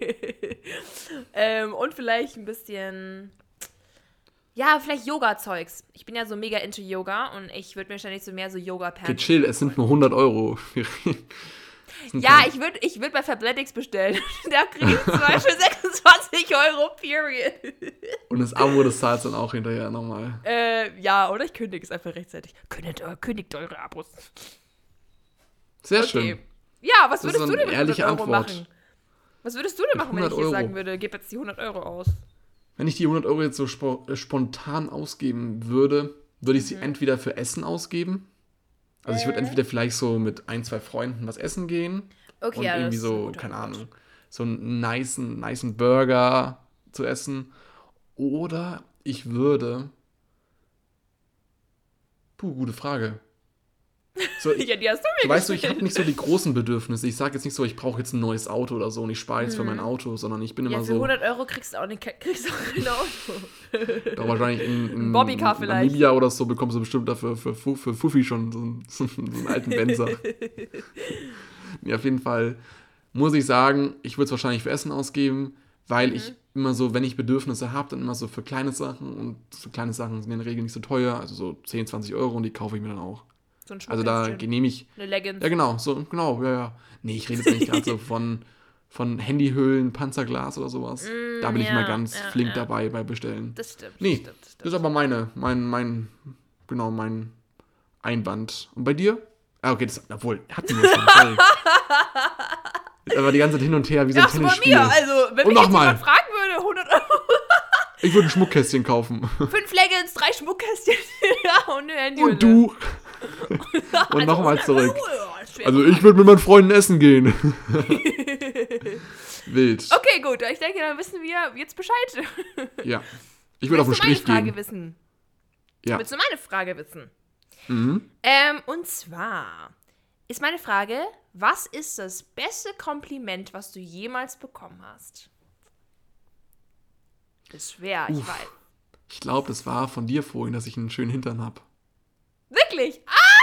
ähm, und vielleicht ein bisschen, ja, vielleicht Yoga-Zeugs. Ich bin ja so mega into Yoga und ich würde mir wahrscheinlich so mehr so Yoga-Pants Okay, chill, es sind nur 100 Euro. [LAUGHS] Ja, ich würde ich würd bei Fabletics bestellen. [LAUGHS] da kriege ich zum Beispiel [LAUGHS] 26 Euro, period. Und das Abo, das zahlst du dann auch hinterher nochmal. äh, ja, oder ich kündige es einfach rechtzeitig. Kündigt, kündigt eure Abos. Sehr Okay. schön. Ja, was Das würdest du denn mit 100 ehrliche Euro Antwort. machen? Was würdest du denn machen, wenn ich 100 jetzt Euro. sagen würde, gib jetzt die 100 Euro aus? Wenn ich die 100 Euro jetzt so spo äh, spontan ausgeben würde, würde Mhm. ich sie entweder für Essen ausgeben. Also ich würde entweder vielleicht so mit ein, zwei Freunden was essen gehen. Okay, und ja, irgendwie so, keine. Ahnung, so einen nicen, nicen Burger zu essen. Oder ich würde. Puh, gute Frage. So, ich, [LAUGHS] Ja, die hast du mir weißt du, ich habe nicht so die großen Bedürfnisse. Ich sage jetzt nicht so, ich brauche jetzt ein neues Auto oder so und ich spare jetzt für mein Auto, sondern ich bin. Ja, immer für so. 100 Euro kriegst du auch, nicht, kriegst du auch ein Auto. [LAUGHS] Doch wahrscheinlich in, in Bobbycar vielleicht. Namibia oder so bekommst du bestimmt dafür für, für, für Fuffi schon so einen, [LAUGHS] so einen alten Benzer. ja, auf jeden Fall muss ich sagen, ich würde es wahrscheinlich für Essen ausgeben, weil Mhm. ich immer so, wenn ich Bedürfnisse habe, dann immer so für kleine Sachen und so kleine Sachen sind in der Regel nicht so teuer, also so 10, 20 Euro und die kaufe ich mir dann auch. So ein Also da nehme ich, Eine Leggings. ja genau, so, genau, ja, ja. Nee, ich rede jetzt eigentlich gerade so [LAUGHS] von, von Handyhüllen, Panzerglas oder sowas. da bin ich ja, mal ganz ja, flink ja. dabei bei Bestellen. Das stimmt. Nee, das stimmt, das stimmt. ist aber meine, mein, mein, genau, mein Einwand. Und bei dir? Ah, okay, das, obwohl, hatten wir schon. Sorry. [LAUGHS] Ist aber die ganze Zeit hin und her wie so ein so bei Tennisspiel. mir. Also, wenn Und mich jetzt jemand fragen würde, 100 Euro. Ich würde ein Schmuckkästchen kaufen. Fünf Leggings, drei Schmuckkästchen [LAUGHS] ja, und eine Handy. Und du? Und nochmal [LAUGHS] zurück. Also, Also ich würde mit meinen Freunden essen gehen. [LAUGHS] Wild. okay, gut. Ich denke, dann wissen wir jetzt Bescheid. Ja. [LAUGHS] Ich würde auf den du meine Strich Frage gehen. wissen? Ja. Willst du meine Frage wissen? Mhm. Ähm, und zwar ist meine Frage, was ist das beste Kompliment, was du jemals bekommen hast? Ist schwer, ich Uff. weiß. Ich glaube, das war von dir vorhin, dass ich einen schönen Hintern habe. Wirklich? Ah!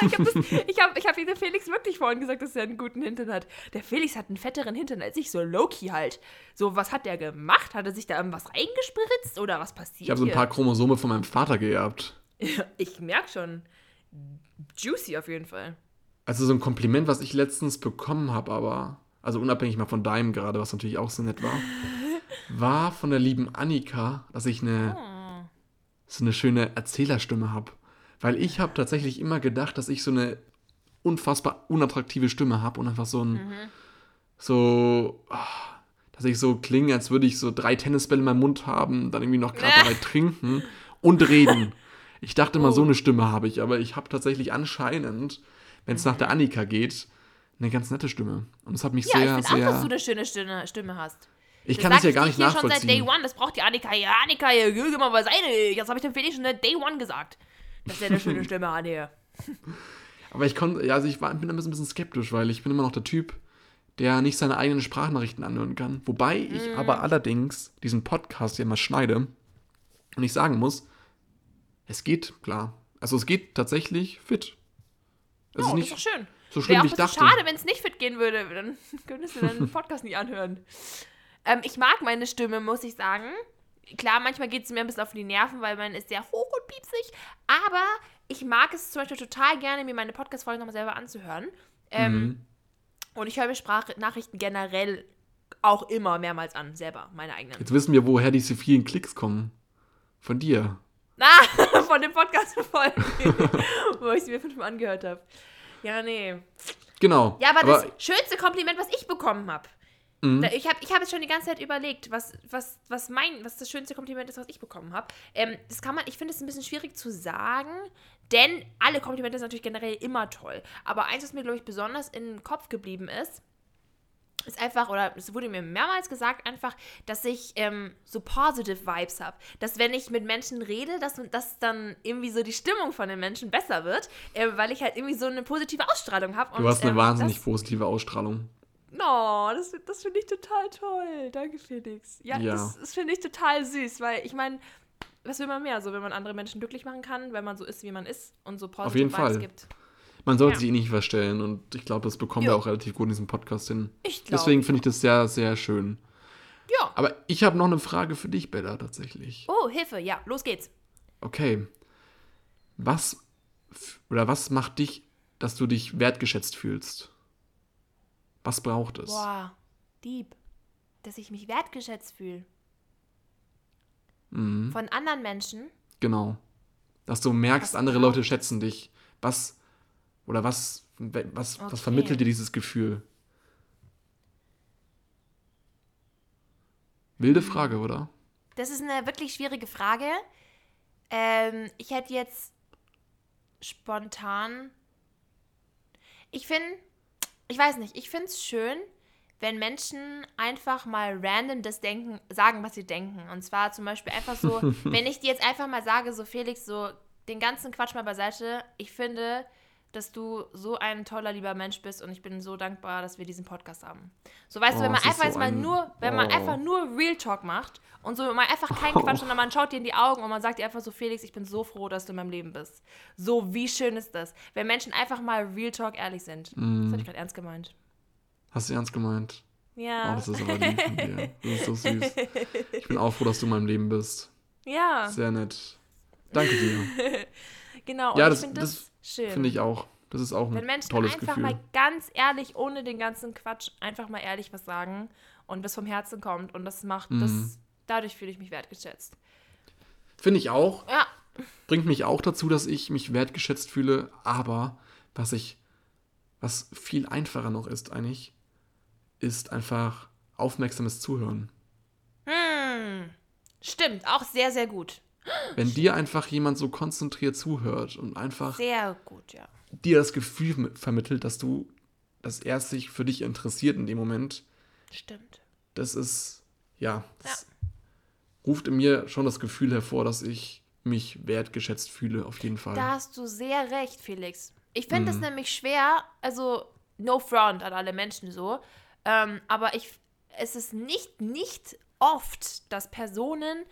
[LAUGHS] Ich habe ich hab, ich hab dem Felix wirklich vorhin gesagt, dass er einen guten Hintern hat. Der Felix hat einen fetteren Hintern als ich, so Loki halt. So, was hat der gemacht? Hat er sich da irgendwas reingespritzt oder was passiert? Ich habe so ein paar Chromosome von meinem Vater geerbt. [LAUGHS] Ich merke schon. Juicy auf jeden Fall. Also so ein Kompliment, was ich letztens bekommen habe, aber, also unabhängig mal von deinem gerade, was natürlich auch so nett war, [LAUGHS] war von der lieben Annika, dass ich eine, oh. so eine schöne Erzählerstimme habe. Weil ich habe tatsächlich immer gedacht, dass ich so eine unfassbar unattraktive Stimme habe und einfach so ein, mhm. so, oh, dass ich so klinge, als würde ich so drei Tennisbälle in meinem Mund haben, dann irgendwie noch gerade dabei trinken und reden. Ich dachte mal, oh. so eine Stimme habe ich, aber ich habe tatsächlich anscheinend, wenn es mhm. nach der Annika geht, eine ganz nette Stimme. Und es hat mich ja, sehr, ich sehr. Auch, dass du eine schöne Stimme, Stimme hast. Ich das kann es ja gar nicht nachvollziehen. schon seit Day One, das braucht die Annika. Ja, Annika, ja, geh mal beiseite. Jetzt habe ich dem Felix schon seit Day One gesagt. Das ist ja eine schöne Stimme, Anne. Aber ich konnte, ja, also ich war, bin ein bisschen skeptisch, weil ich bin immer noch der Typ, der nicht seine eigenen Sprachnachrichten anhören kann. Wobei ich mm. aber allerdings diesen Podcast ja immer schneide und ich sagen muss, es geht klar. Also es geht tatsächlich fit. Es oh, ist nicht ist doch schön. so schlimm, wie ich dachte. schade, wenn es nicht fit gehen würde. Dann [LAUGHS] könntest du deinen [LAUGHS] Podcast nicht anhören. Ähm, ich mag meine Stimme, muss ich sagen klar, manchmal geht es mir ein bisschen auf die Nerven, weil man ist sehr hoch und piepsig. Aber ich mag es zum Beispiel total gerne, mir meine Podcast-Folgen nochmal selber anzuhören. Ähm, mhm. Und ich höre mir Sprachnachrichten generell auch immer mehrmals an, selber, meine eigenen. Jetzt wissen wir, woher diese vielen Klicks kommen. Von dir. [LAUGHS] Ah, von dem Podcast-Folgen, [LAUGHS] wo ich sie mir fünfmal angehört habe. Ja, nee. Genau. Ja, aber, aber das schönste Kompliment, was ich bekommen habe, Mhm. Ich habe ich hab jetzt schon die ganze Zeit überlegt, was, was, was mein, was das schönste Kompliment ist, was ich bekommen habe. Ähm, das kann man, ich finde es ein bisschen schwierig zu sagen, denn alle Komplimente sind natürlich generell immer toll. Aber eins, was mir, glaube ich, besonders im Kopf geblieben ist, ist einfach, oder es wurde mir mehrmals gesagt, einfach, dass ich ähm, so positive Vibes habe. Dass wenn ich mit Menschen rede, dass, dass dann irgendwie so die Stimmung von den Menschen besser wird, äh, weil ich halt irgendwie so eine positive Ausstrahlung habe. Du hast eine ähm, wahnsinnig positive Ausstrahlung. Oh, das, das finde ich total toll. Danke, Felix. Ja, ja. das, das finde ich total süß, weil ich meine, was will man mehr? So, wenn man andere Menschen glücklich machen kann, wenn man so ist, wie man ist und so positive Auf jeden Fall. gibt. Man sollte ja. sich eh nicht verstellen und ich glaube, das bekommen jo. wir auch relativ gut in diesem Podcast hin. Ich glaube. Deswegen finde ich das sehr, sehr schön. Ja. Aber ich habe noch eine Frage für dich, Bella, tatsächlich. Oh, Hilfe, ja, los geht's. Okay. Was oder was macht dich, dass du dich wertgeschätzt fühlst? Was braucht es? Boah, deep. Dass ich mich wertgeschätzt fühle. Mhm. Von anderen Menschen. Genau. Dass du merkst, was andere Leute schätzen dich. Was oder was, was, okay. was vermittelt dir dieses Gefühl? Wilde mhm. Frage, oder? Das ist eine wirklich schwierige Frage. Ähm, ich hätte jetzt spontan. Ich finde, ich weiß nicht, ich finde es schön, wenn Menschen einfach mal random das denken, sagen, was sie denken. Und zwar zum Beispiel einfach so, [LAUGHS] wenn ich dir jetzt einfach mal sage, so Felix, so den ganzen Quatsch mal beiseite, ich finde, dass du so ein toller, lieber Mensch bist und ich bin so dankbar, dass wir diesen Podcast haben. So weißt oh, du, wenn man einfach so jetzt mal nur, wenn oh. man einfach nur Real Talk macht und so man einfach keinen Quatsch, [LAUGHS] sondern man schaut dir in die Augen und man sagt dir einfach so, Felix, ich bin so froh, dass du in meinem Leben bist. So, wie schön ist das? Wenn Menschen einfach mal Real Talk ehrlich sind. Mm. Das habe ich gerade ernst gemeint. Hast du ernst gemeint? Ja. Oh, das ist aber lieb von dir. [LAUGHS] Das ist so süß. Ich bin auch froh, dass du in meinem Leben bist. Ja. Sehr nett. Danke dir. [LAUGHS] genau, ja, das, ich das, das Schön. Finde ich auch. Das ist auch ein Wenn Menschen tolles einfach Gefühl. mal ganz ehrlich, ohne den ganzen Quatsch, einfach mal ehrlich was sagen und das vom Herzen kommt und das macht, mhm. das, dadurch fühle ich mich wertgeschätzt. Finde ich auch. Ja. Bringt mich auch dazu, dass ich mich wertgeschätzt fühle, aber was ich, was viel einfacher noch ist eigentlich, ist einfach aufmerksames Zuhören. Hm. Stimmt, auch sehr, sehr gut. Wenn dir einfach jemand so konzentriert zuhört und einfach sehr gut, ja. dir das Gefühl vermittelt, dass du, dass er sich für dich interessiert in dem Moment. Stimmt. Das ist, ja, das ja. ruft in mir schon das Gefühl hervor, dass ich mich wertgeschätzt fühle, auf jeden Fall. Da hast du sehr recht, Felix. Ich finde es mhm. nämlich schwer, also no front an alle Menschen so, ähm, aber ich, es ist nicht, nicht oft, dass Personen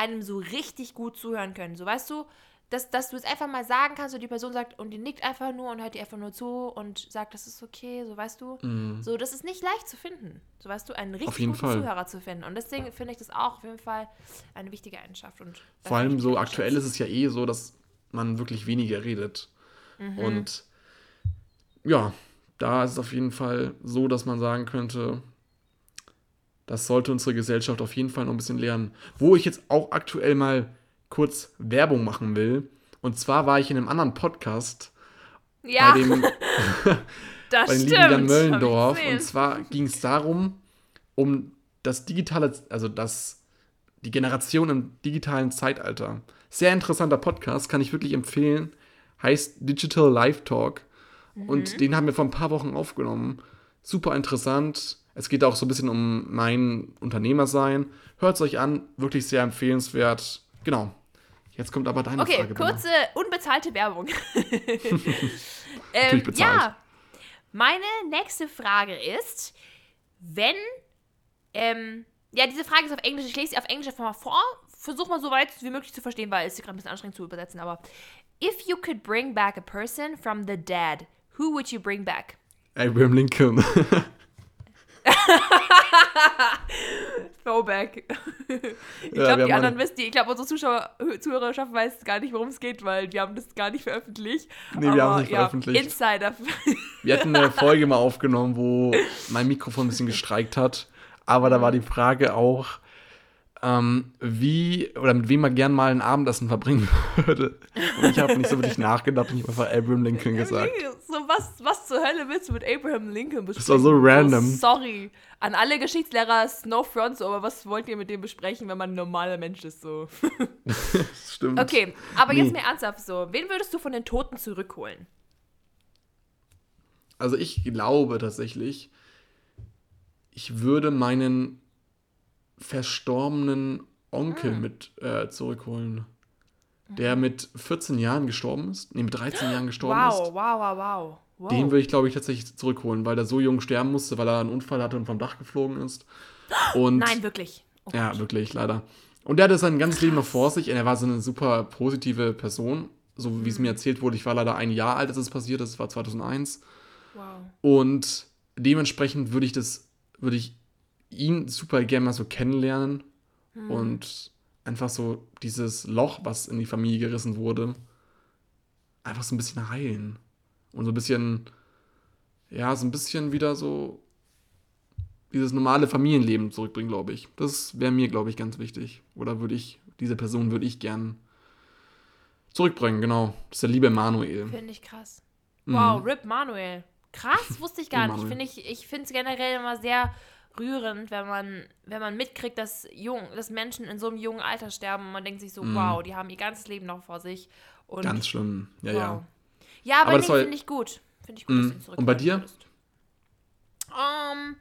einem so richtig gut zuhören können. So weißt du, dass, dass du es einfach mal sagen kannst und die Person sagt und die nickt einfach nur und hört dir einfach nur zu und sagt, das ist okay, so weißt du. Mhm. So, das ist nicht leicht zu finden. So weißt du, einen richtig guten Fall. Zuhörer zu finden. Und deswegen finde ich das auch auf jeden Fall eine wichtige Eigenschaft. Und Vor allem so aktuell ist es ja eh so, dass man wirklich weniger redet. Mhm. Und ja, da ist es auf jeden Fall so, dass man sagen könnte, das sollte unsere Gesellschaft auf jeden Fall noch ein bisschen lernen. Wo ich jetzt auch aktuell mal kurz Werbung machen will. Und zwar war ich in einem anderen Podcast Ja, bei dem, [LAUGHS] [LAUGHS] das bei dem stimmt. lieben Jan Möllendorf. Und zwar ging es darum, um das digitale, also das, die Generation im digitalen Zeitalter. Sehr interessanter Podcast, kann ich wirklich empfehlen. Heißt Digital Live Talk. Mhm. Und den haben wir vor ein paar Wochen aufgenommen. Super interessant. Es geht auch so ein bisschen um mein Unternehmersein. Hört es euch an, wirklich sehr empfehlenswert. Genau. Jetzt kommt aber deine Okay, Frage. Bella. kurze, unbezahlte Werbung. [LAUGHS] [LAUGHS] ähm. Ja, meine nächste Frage ist, wenn, ähm, ja, diese Frage ist auf Englisch, ich lese sie auf Englisch einfach mal vor, versuch mal so weit wie möglich zu verstehen, weil es ist gerade ein bisschen anstrengend zu übersetzen, aber if you could bring back a person from the dead, who would you bring back? Abraham Lincoln. [LAUGHS] [LAUGHS] Throwback. ich Ja, glaube, die haben anderen wissen, die, ich glaube, unsere Zuschauer, Zuhörerschaft weiß gar nicht, worum es geht, weil wir haben das gar nicht veröffentlicht. Nee, wir Aber, haben's nicht ja, veröffentlicht. Insider. [LAUGHS] Wir hatten eine Folge mal aufgenommen, wo mein Mikrofon ein bisschen gestreikt hat. Aber da war die Frage auch, ähm, wie oder mit wem man gern mal ein Abendessen verbringen [LAUGHS] würde. Und ich habe nicht so wirklich nachgedacht und ich habe einfach Abraham Lincoln gesagt. So, was, was zur Hölle willst du mit Abraham Lincoln besprechen? war so random. sorry. An alle Geschichtslehrer, no front, so, aber was wollt ihr mit dem besprechen, wenn man ein normaler Mensch ist? So. [LAUGHS] Das stimmt. Okay, aber jetzt Nee. mehr ernsthaft so. Wen würdest du von den Toten zurückholen? Also ich glaube tatsächlich, ich würde meinen verstorbenen Onkel mit äh, zurückholen. Der mit 14 Jahren gestorben ist. Nee, mit 13 Jahren gestorben Wow, ist. wow, wow, wow. wow. Den würde ich, glaube ich, tatsächlich zurückholen, weil der so jung sterben musste, weil er einen Unfall hatte und vom Dach geflogen ist. Und Nein, wirklich. Oh ja, wirklich, leider. Und der hatte sein ganzes Leben noch vor sich und er war so eine super positive Person. So wie es Mhm. mir erzählt wurde, ich war leider ein Jahr alt, als es passiert ist, es war 2001. Wow. Und dementsprechend würde ich das, würde ich ihn super gerne mal so kennenlernen Hm. und einfach so dieses Loch, was in die Familie gerissen wurde, einfach so ein bisschen heilen. Und so ein bisschen, ja, so ein bisschen wieder so dieses normale Familienleben zurückbringen, glaube ich. Das wäre mir, glaube ich, ganz wichtig. Oder würde ich, diese Person würde ich gern zurückbringen, genau. Das ist der liebe Manuel. Finde ich krass. Mhm. Wow, Rip Manuel. Krass, wusste ich gar nicht. Finde ich ich finde es generell immer sehr rührend, wenn man, wenn man mitkriegt, dass, jung, dass Menschen in so einem jungen Alter sterben und man denkt sich so, wow, die haben ihr ganzes Leben noch vor sich. Und. Ganz schlimm. Ja, wow. ja. Ja, aber, Aber das soll- finde ich gut. Finde ich gut, dass Mhm. du ihn zurück Und bei dir? Um,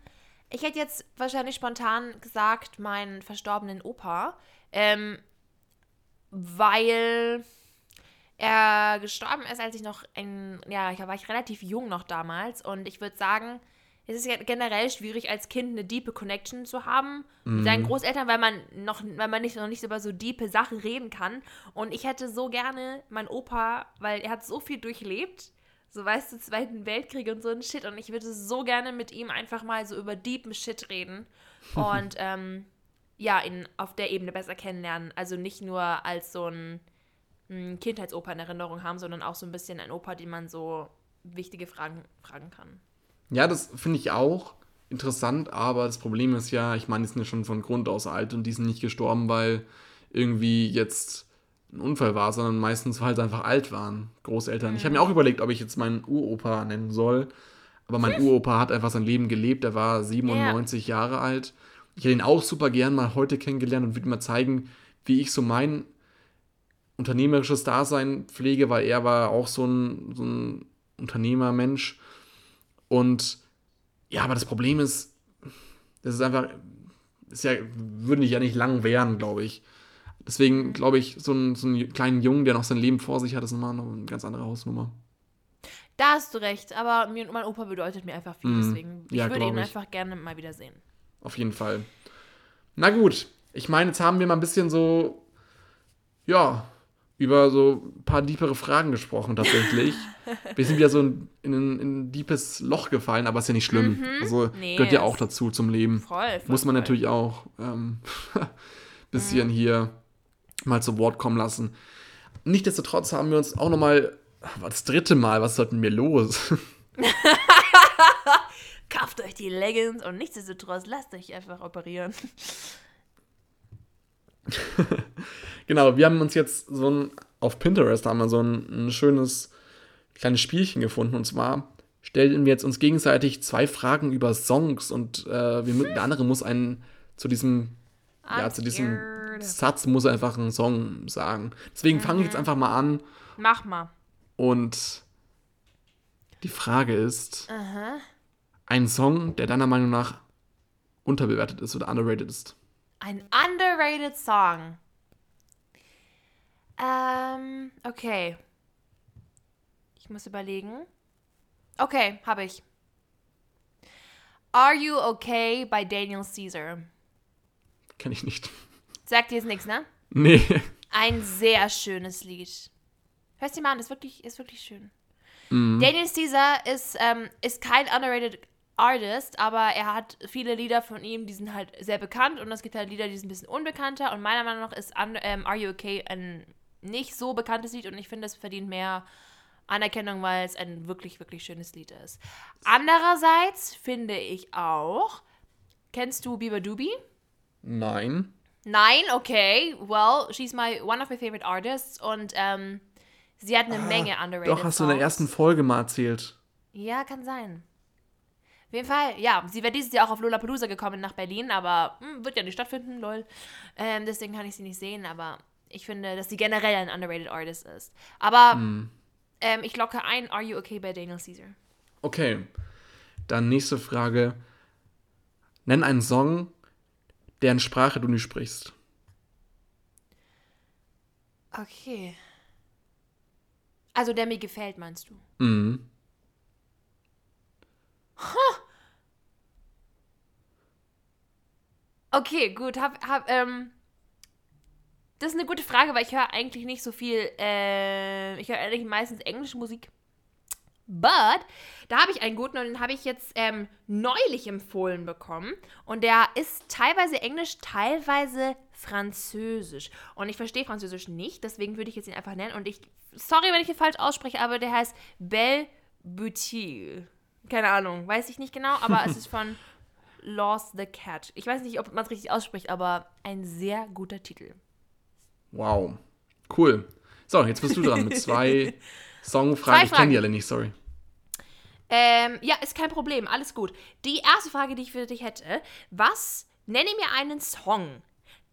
ich hätte jetzt wahrscheinlich spontan gesagt, meinen verstorbenen Opa. Ähm, weil er gestorben ist, als ich noch ein, ja, da war ich relativ jung noch damals und ich würde sagen, es ist ja generell schwierig, als Kind eine diepe Connection zu haben mit seinen Großeltern, weil man noch, weil man nicht, noch nicht über so diepe Sachen reden kann. Und ich hätte so gerne meinen Opa, weil er hat so viel durchlebt, so weißt du, Zweiten Weltkrieg und so ein Shit. Und ich würde so gerne mit ihm einfach mal so über deepen Shit reden. [LAUGHS] Und ähm, ja, ihn auf der Ebene besser kennenlernen. Also nicht nur als so ein, ein Kindheitsopa in Erinnerung haben, sondern auch so ein bisschen ein Opa, den man so wichtige Fragen fragen kann. Ja, das finde ich auch interessant, aber das Problem ist ja, ich meine, die sind ja schon von Grund aus alt und die sind nicht gestorben, weil irgendwie jetzt ein Unfall war, sondern meistens weil sie einfach alt waren, Großeltern. Ich habe mir auch überlegt, ob ich jetzt meinen Uropa nennen soll, aber mein Uropa hat einfach sein Leben gelebt, er war 97 Jahre alt. Ich hätte ihn auch super gern mal heute kennengelernt und würde mal zeigen, wie ich so mein unternehmerisches Dasein pflege, weil er war auch so ein, so ein Unternehmermensch. Und ja, aber das Problem ist, das ist einfach, ist ja, würde ich ja nicht lang währen, glaube ich. Deswegen glaube ich, so einen, so einen kleinen Jungen, der noch sein Leben vor sich hat, ist immer noch eine ganz andere Hausnummer. Da hast du recht, aber mir, mein Opa bedeutet mir einfach viel, Mhm. deswegen ich Ja, würde glaub ihn ich. einfach gerne mal wieder sehen. Auf jeden Fall. Na gut, ich meine, jetzt haben wir mal ein bisschen so ja, über so ein paar diepere Fragen gesprochen tatsächlich. [LAUGHS] Wir sind wieder so in, in, ein- in ein deepes Loch gefallen, aber ist ja nicht schlimm. Also Mhm. Nee, gehört ja auch dazu zum Leben. Voll, voll Muss man voll. natürlich auch ähm, [LAUGHS] bisschen Mhm. hier mal zu Wort kommen lassen. Nichtsdestotrotz haben wir uns auch noch mal das dritte Mal, was ist heute mit mir los? [LAUGHS] Kauft euch die Leggings und nichtsdestotrotz lasst euch einfach operieren. [LAUGHS] genau, wir haben uns jetzt so ein, auf Pinterest haben wir so ein, ein schönes kleines Spielchen gefunden. Und zwar stellen wir jetzt uns gegenseitig zwei Fragen über Songs und äh, wir, der andere muss einen zu diesem, ja, zu diesem scared. Satz muss er einfach einen Song sagen. Deswegen fange ich Mhm. jetzt einfach mal an Mach mal. und die Frage ist, Aha. ein Song, der deiner Meinung nach unterbewertet ist oder underrated ist. Ein underrated Song. Ähm, okay. Ich muss überlegen. Okay, habe ich. Are You Okay by Daniel Caesar. Kenne ich nicht. Sagt dir jetzt nichts, ne? Nee. Ein sehr schönes Lied. Hörst du mal an, ist wirklich, ist wirklich schön. Mhm. Daniel Caesar ist, ähm, ist kein underrated Artist, aber er hat viele Lieder von ihm, die sind halt sehr bekannt und es gibt halt Lieder, die sind ein bisschen unbekannter und meiner Meinung nach ist ähm, Are You Okay ein nicht so bekanntes Lied und ich finde, es verdient mehr Anerkennung, weil es ein wirklich, wirklich schönes Lied ist. Andererseits finde ich auch, kennst du Biba Doobie? Nein. Nein, okay. Well, she's my one of my favorite artists und ähm, sie hat eine Menge underrated Ah, Doch, hast du in der Songs. ersten Folge mal erzählt. Ja, kann sein. Auf jeden Fall, ja, sie wäre dieses Jahr auch auf Lollapalooza gekommen nach Berlin, aber hm, wird ja nicht stattfinden, lol. Ähm, deswegen kann ich sie nicht sehen, aber ich finde, dass sie generell ein underrated Artist ist. Aber Hm. ähm, ich locke ein Are You Okay bei Daniel Caesar. Okay. Dann nächste Frage. Nenn einen Song, deren Sprache du nicht sprichst. Okay. Also der mir gefällt, meinst du? Mhm. Okay, gut. Hab, hab, ähm, das ist eine gute Frage, weil ich höre eigentlich nicht so viel, äh, ich höre eigentlich meistens englische Musik. But, da habe ich einen guten und den habe ich jetzt ähm, neulich empfohlen bekommen. Und der ist teilweise Englisch, teilweise Französisch. Und ich verstehe Französisch nicht, deswegen würde ich jetzt ihn einfach nennen. Und ich, sorry, wenn ich ihn falsch ausspreche, aber der heißt Belle Boutique. Keine Ahnung, weiß ich nicht genau, aber es [LAUGHS] ist von Lost the Cat. Ich weiß nicht, ob man es richtig ausspricht, aber ein sehr guter Titel. Wow. Cool. So, jetzt bist du dran mit zwei [LAUGHS] Songfragen. Zwei Ich kenne die alle nicht, sorry. Ähm, ja, ist kein Problem, alles gut. Die erste Frage, die ich für dich hätte, was, nenne mir einen Song,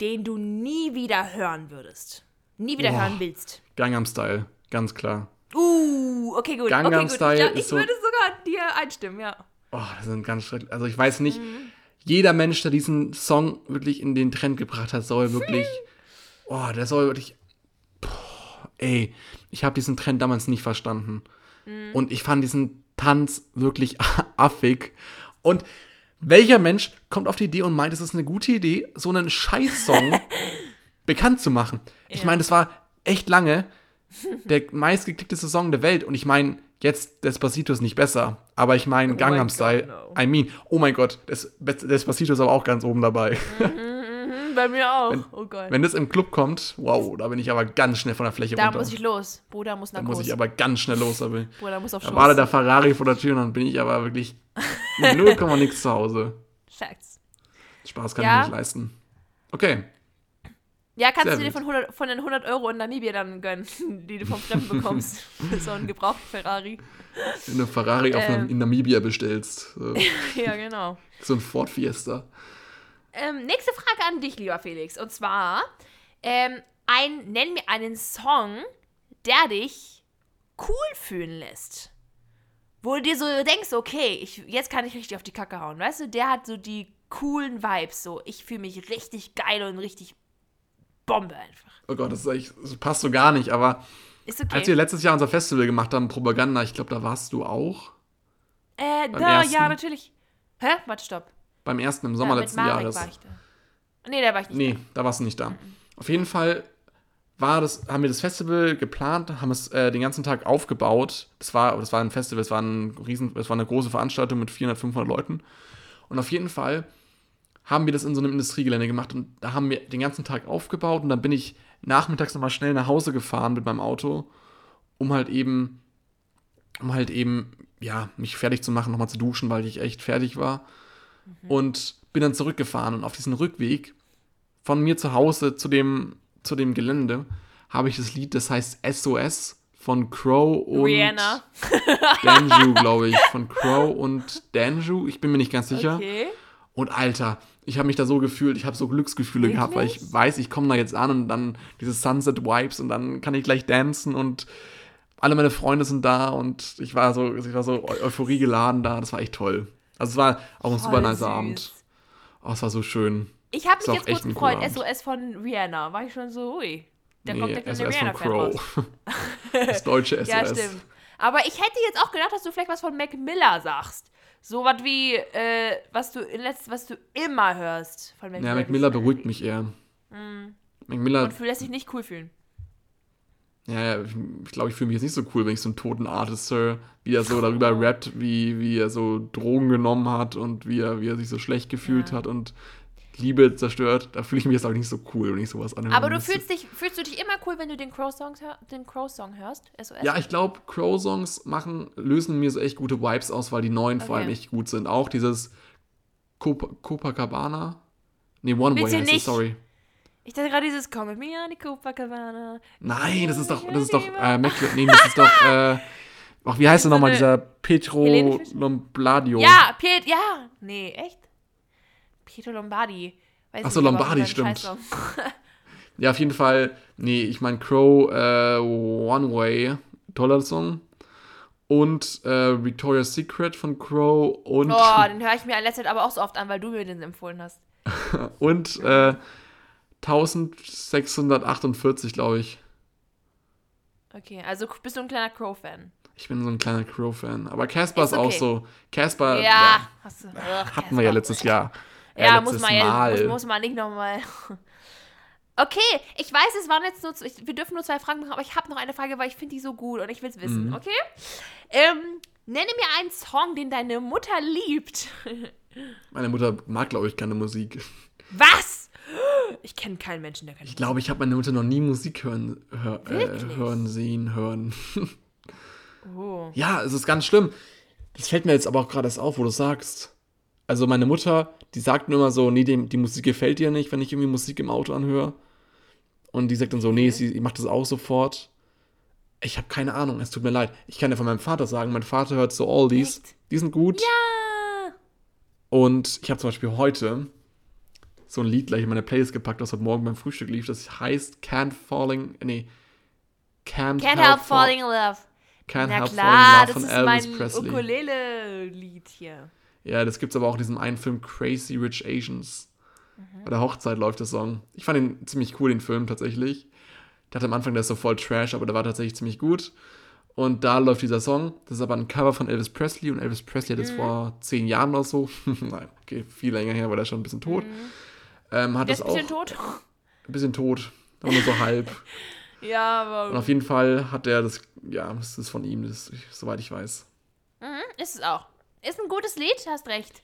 den du nie wieder hören würdest. Nie wieder Boah. hören willst. Gangnam Style, ganz klar. Uh, okay, gut. Gangnam okay, gut. Style ich glaub, ich so- würde sogar dir einstimmen, ja. Oh, das sind ganz schrecklich. Also ich weiß nicht, jeder Mensch, der diesen Song wirklich in den Trend gebracht hat, soll wirklich. Oh, der soll wirklich. Boah, ey, ich habe diesen Trend damals nicht verstanden. Und ich fand diesen Tanz wirklich [LAUGHS] affig. Und welcher Mensch kommt auf die Idee und meint, es ist eine gute Idee, so einen Scheiß-Song [LAUGHS] bekannt zu machen? Ich meine, das war echt lange der meistgeklickteste Song der Welt. Und ich meine, jetzt Despacito ist nicht besser. Aber ich meine, Gangnam God, Style, no. I mean, oh mein Gott, Des Despacito ist aber auch ganz oben dabei. Hm, bei mir auch. oh Gott. Wenn das im Club kommt, wow, da bin ich aber ganz schnell von der Fläche da runter. muss ich los. Bruder muss nach da muss ich aber ganz schnell los. Da, bin, Bruder muss auf da war der Ferrari vor der Tür und dann bin ich aber wirklich mit [LAUGHS] 0, nix zu Hause. Facts. Spaß kann Ja. ich nicht leisten. Okay, Ja, kannst Sehr du dir von, 100, von den 100 Euro in Namibia dann gönnen, [LAUGHS] die du vom Fremden bekommst. [LAUGHS] so ein gebrauchten Ferrari. wenn du Ferrari Ähm. in Namibia bestellst, so, [LAUGHS] ja, genau. so ein Ford Fiesta. Ähm, nächste Frage an dich, lieber Felix. Und zwar, ähm, ein, nenn mir einen Song, der dich cool fühlen lässt. Wo du dir so denkst, okay, ich, jetzt kann ich richtig auf die Kacke hauen. Weißt du, der hat so die coolen Vibes. So, ich fühle mich richtig geil und richtig Bombe einfach. Oh Gott, das, ist echt, das passt so gar nicht, aber Ist okay. als wir letztes Jahr unser Festival gemacht haben, Propaganda, ich glaube, da warst du auch. äh, da, ersten. ja, natürlich. Hä? Warte, stopp. Beim ersten im Sommer ja, letzten Jahres. war ich da. Nee, da war ich nicht Nee, da warst du nicht da. Auf jeden Fall war das, haben wir das Festival geplant, haben es äh, den ganzen Tag aufgebaut. Das war, das war ein Festival, es war, ein riesen, es war eine große Veranstaltung mit 400, 500 Leuten. Und auf jeden Fall haben wir das in so einem Industriegelände gemacht und da haben wir den ganzen Tag aufgebaut und dann bin ich nachmittags nochmal schnell nach Hause gefahren mit meinem Auto, um halt eben, um halt eben, ja, mich fertig zu machen, nochmal zu duschen, weil ich echt fertig war. Mhm. Und bin dann zurückgefahren und auf diesem Rückweg von mir zu Hause zu dem, zu dem Gelände habe ich das Lied, das heißt SOS von Crow und Rihanna. Danju, glaube ich. Von Crow und Danju. Ich bin mir nicht ganz sicher. Okay. Und Alter, ich habe mich da so gefühlt, ich habe so Glücksgefühle gehabt, weil Wirklich? ich weiß, ich komme da jetzt an und dann diese Sunset Vibes und dann kann ich gleich dancen und alle meine Freunde sind da und ich war so, ich war so eu Euphorie geladen da. Das war echt toll. Also es war auch ein super nicer. Abend. Oh, es war so schön. Ich habe mich jetzt kurz gefreut. SOS von Rihanna. War ich schon so, ui. Da kommt nee, der kleine SOS von Rihanna-Fan raus. Crow. [LAUGHS] das deutsche SOS. [LAUGHS] Ja, stimmt. Aber ich hätte jetzt auch gedacht, dass du vielleicht was von Mac Miller sagst. So was wie, äh, was du in letzt, was du immer hörst von Mac Ja, Miller. Mac Miller beruhigt mich eher. Mac Miller, Und lässt dich nicht cool fühlen. ja, ja, ich, ich glaube, ich fühle mich jetzt nicht so cool, wenn ich so einen toten Artist höre, wie er so darüber rappt, wie, wie er so Drogen genommen hat und wie er, wie er sich so schlecht gefühlt Ja. hat und Liebe zerstört. Da fühle ich mich jetzt auch nicht so cool, wenn ich sowas anhöre. Aber du fühlst dich, fühlst du dich immer cool, wenn du den Crow-Song hör, den Crow-Song hörst? SOS? Ja, ich glaube, Crow-Songs machen, lösen mir so echt gute Vibes aus, weil die neuen vor Okay. allem echt gut sind. Auch dieses Cop Copacabana. Nee, One Way heißt es, sorry. Ich dachte gerade dieses Come with me on the Copacabana. Nein, das ist doch, das ist doch, äh, Mac nee, das ist doch, äh, ach, wie heißt [LAUGHS] er nochmal, dieser Petro? Lombardio? Ja, Piet, ja. Nee, echt? Pietro Lombardi. Weiß Ach so, nicht, aber Lombardi, stimmt. [LAUGHS] Ja, auf jeden Fall, nee, ich meine Crow, äh, One Way, toller Song. Und äh, Victoria's Secret von Crow und, Oh, den höre ich mir in letzter Zeit aber auch so oft an, weil du mir den empfohlen hast. [LAUGHS] und äh, 1648, glaube ich. Okay, also bist du ein kleiner Crow-Fan. Ich bin so ein kleiner Crow-Fan. Aber Casper ist, Ist auch okay. so. Casper, Ja, ja. Ugh, hatten wir ja letztes Jahr. Äh, Ja, muss man Mal. muss, muss man nicht nochmal. [LAUGHS] Okay, ich weiß, es waren jetzt nur, ich, wir dürfen nur zwei Fragen machen, aber ich habe noch eine Frage, weil ich finde die so gut und ich will es wissen, Mhm. okay? Ähm, nenne mir einen Song, den deine Mutter liebt. [LAUGHS] Meine Mutter mag, glaube ich, keine Musik. Was? Ich kenne keinen Menschen, der keine Ich glaube, ich habe meine Mutter noch nie Musik hören, hör, äh, hören sehen, hören. Oh. Ja, es ist ganz schlimm. Das fällt mir jetzt aber auch gerade erst auf, wo du sagst. Also meine Mutter, die sagt nur immer so, nee, die, die Musik gefällt dir nicht, wenn ich irgendwie Musik im Auto anhöre. Und die sagt dann so, nee, sie macht das auch sofort. Ich habe keine Ahnung, es tut mir leid. Ich kann ja von meinem Vater sagen, mein Vater hört so Oldies. Echt? Die sind gut. Ah, Und ich habe zum Beispiel heute so ein Lied gleich in meine Playlist gepackt, das heute Morgen beim Frühstück lief. Das heißt Can't Falling, nee, Can't, Can't help falling in love. Can't Na Help klar, Falling in Love das von ist Elvis mein Presley. Ukulele-Lied hier. Ja, das gibt's aber auch in diesem einen Film Crazy Rich Asians. Mhm. Bei der Hochzeit läuft der Song. Ich fand ihn ziemlich cool, den Film tatsächlich. Ich dachte am Anfang, der ist so voll Trash, aber der war tatsächlich ziemlich gut. Und da läuft dieser Song. Das ist aber ein Cover von Elvis Presley und Elvis Presley hat Mhm. das vor zehn Jahren oder so. [LAUGHS] Nein, okay, viel länger her, war der schon ein bisschen tot. Ähm, hat Mhm. Der das ist ein auch bisschen tot. ein bisschen tot, aber nur so halb. [LAUGHS] Ja, Und aber. auf jeden Fall hat er das, ja, das ist von ihm, das, soweit ich weiß. Mhm, ist es auch. Ist ein gutes Lied, hast recht.